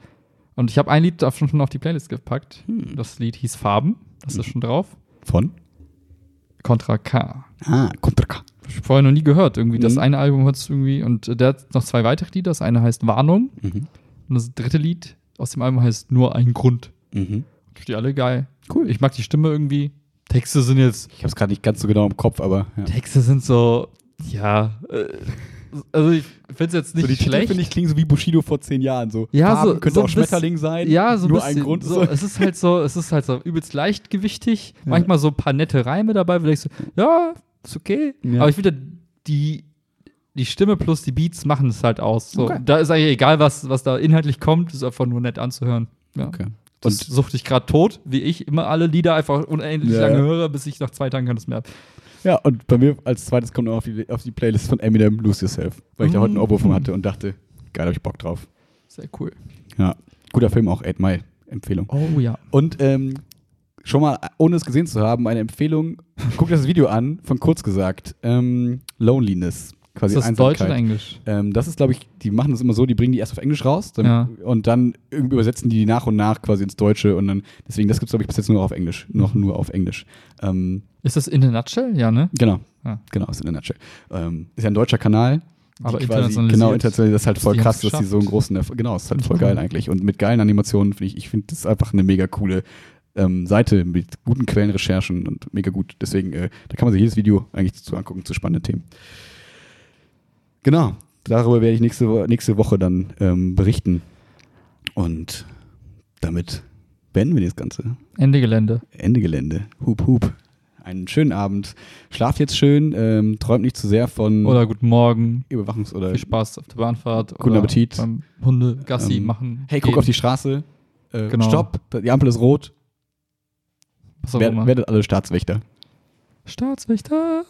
Und ich habe ein Lied davon schon auf die Playlist gepackt. Hm. Das Lied hieß Farben, das ist schon drauf. Von? Contra K. Ah, Contra K. Hab ich vorher noch nie gehört. Irgendwie, das Mhm. eine Album hat es irgendwie, und der hat noch zwei weitere Lieder. Das eine heißt Warnung Mhm. und das dritte Lied aus dem Album heißt Nur ein Grund. Mhm. Ich die alle geil. Cool. Ich mag die Stimme irgendwie. Texte sind jetzt, Ich habe es gerade nicht ganz so genau im Kopf, aber ja. Texte sind so, ja, äh, also ich finde es jetzt nicht so die Titel, schlecht. finde ich, klingen so wie Bushido vor zehn Jahren. So. Ja, Farben so- könnte so auch bisschen- Schmetterling sein. ja, so ein nur bisschen, ein Grund. So, es ist halt so, es ist halt so übelst leichtgewichtig. Ja. Manchmal so ein paar nette Reime dabei, wo du denkst, so, ja, ist okay. Ja. Aber ich finde, die, die Stimme plus die Beats machen es halt aus. So. Okay. Da ist eigentlich egal, was, was da inhaltlich kommt, ist einfach nur nett anzuhören. Ja. Okay. Das Und suchte ich gerade tot, wie ich immer alle Lieder einfach unendlich Ja, lange höre, bis ich nach zwei Tagen keines mehr habe. ja, und bei mir als zweites kommt noch auf die, auf die Playlist von Eminem Lose Yourself, weil ich da heute einen Ohrwurm von hatte und dachte, geil, hab ich Bock drauf. Sehr cool. Ja, guter Film auch, 8 Mile, Empfehlung. Oh ja. Und ähm, schon mal, ohne es gesehen zu haben, eine Empfehlung, guck das Video an, von kurz gesagt, ähm, Loneliness, quasi ist das Deutsch oder Englisch? Ähm, das ist, glaube ich, die machen das immer so, die bringen die erst auf Englisch raus dann, Ja. und dann irgendwie übersetzen die die nach und nach quasi ins Deutsche und dann, deswegen, das gibt es, glaube ich, bis jetzt nur auf Englisch. Noch nur auf Englisch. Ähm, Ist das in a nutshell? Ja, ne? genau. Ja. Genau, ist in der Nutshell. Ähm, ist ja ein deutscher Kanal. Aber internationalisiert. Genau, international, das ist halt voll Die krass, dass die so einen großen Erfolg, genau, ist halt voll geil eigentlich. Und mit geilen Animationen finde ich, ich finde das ist einfach eine mega coole ähm, Seite mit guten Quellenrecherchen und mega gut. Deswegen, äh, da kann man sich jedes Video eigentlich zu angucken zu spannenden Themen. Genau, darüber werde ich nächste, nächste Woche dann ähm, berichten. Und damit beenden wir das Ganze. Ende Gelände. Ende Gelände. Hup, hup. Einen schönen Abend. Schlaft jetzt schön, ähm, träumt nicht zu sehr von Oder guten Morgen. Überwachungs- oder Viel Spaß auf der Bahnfahrt. Guten Appetit. Beim Hunde Gassi Ähm, machen. Hey, guck gehen, auf die Straße. Äh, Genau. Stopp, die Ampel ist rot. Was auch Wer, immer. werdet alle Staatswächter. Staatswächter.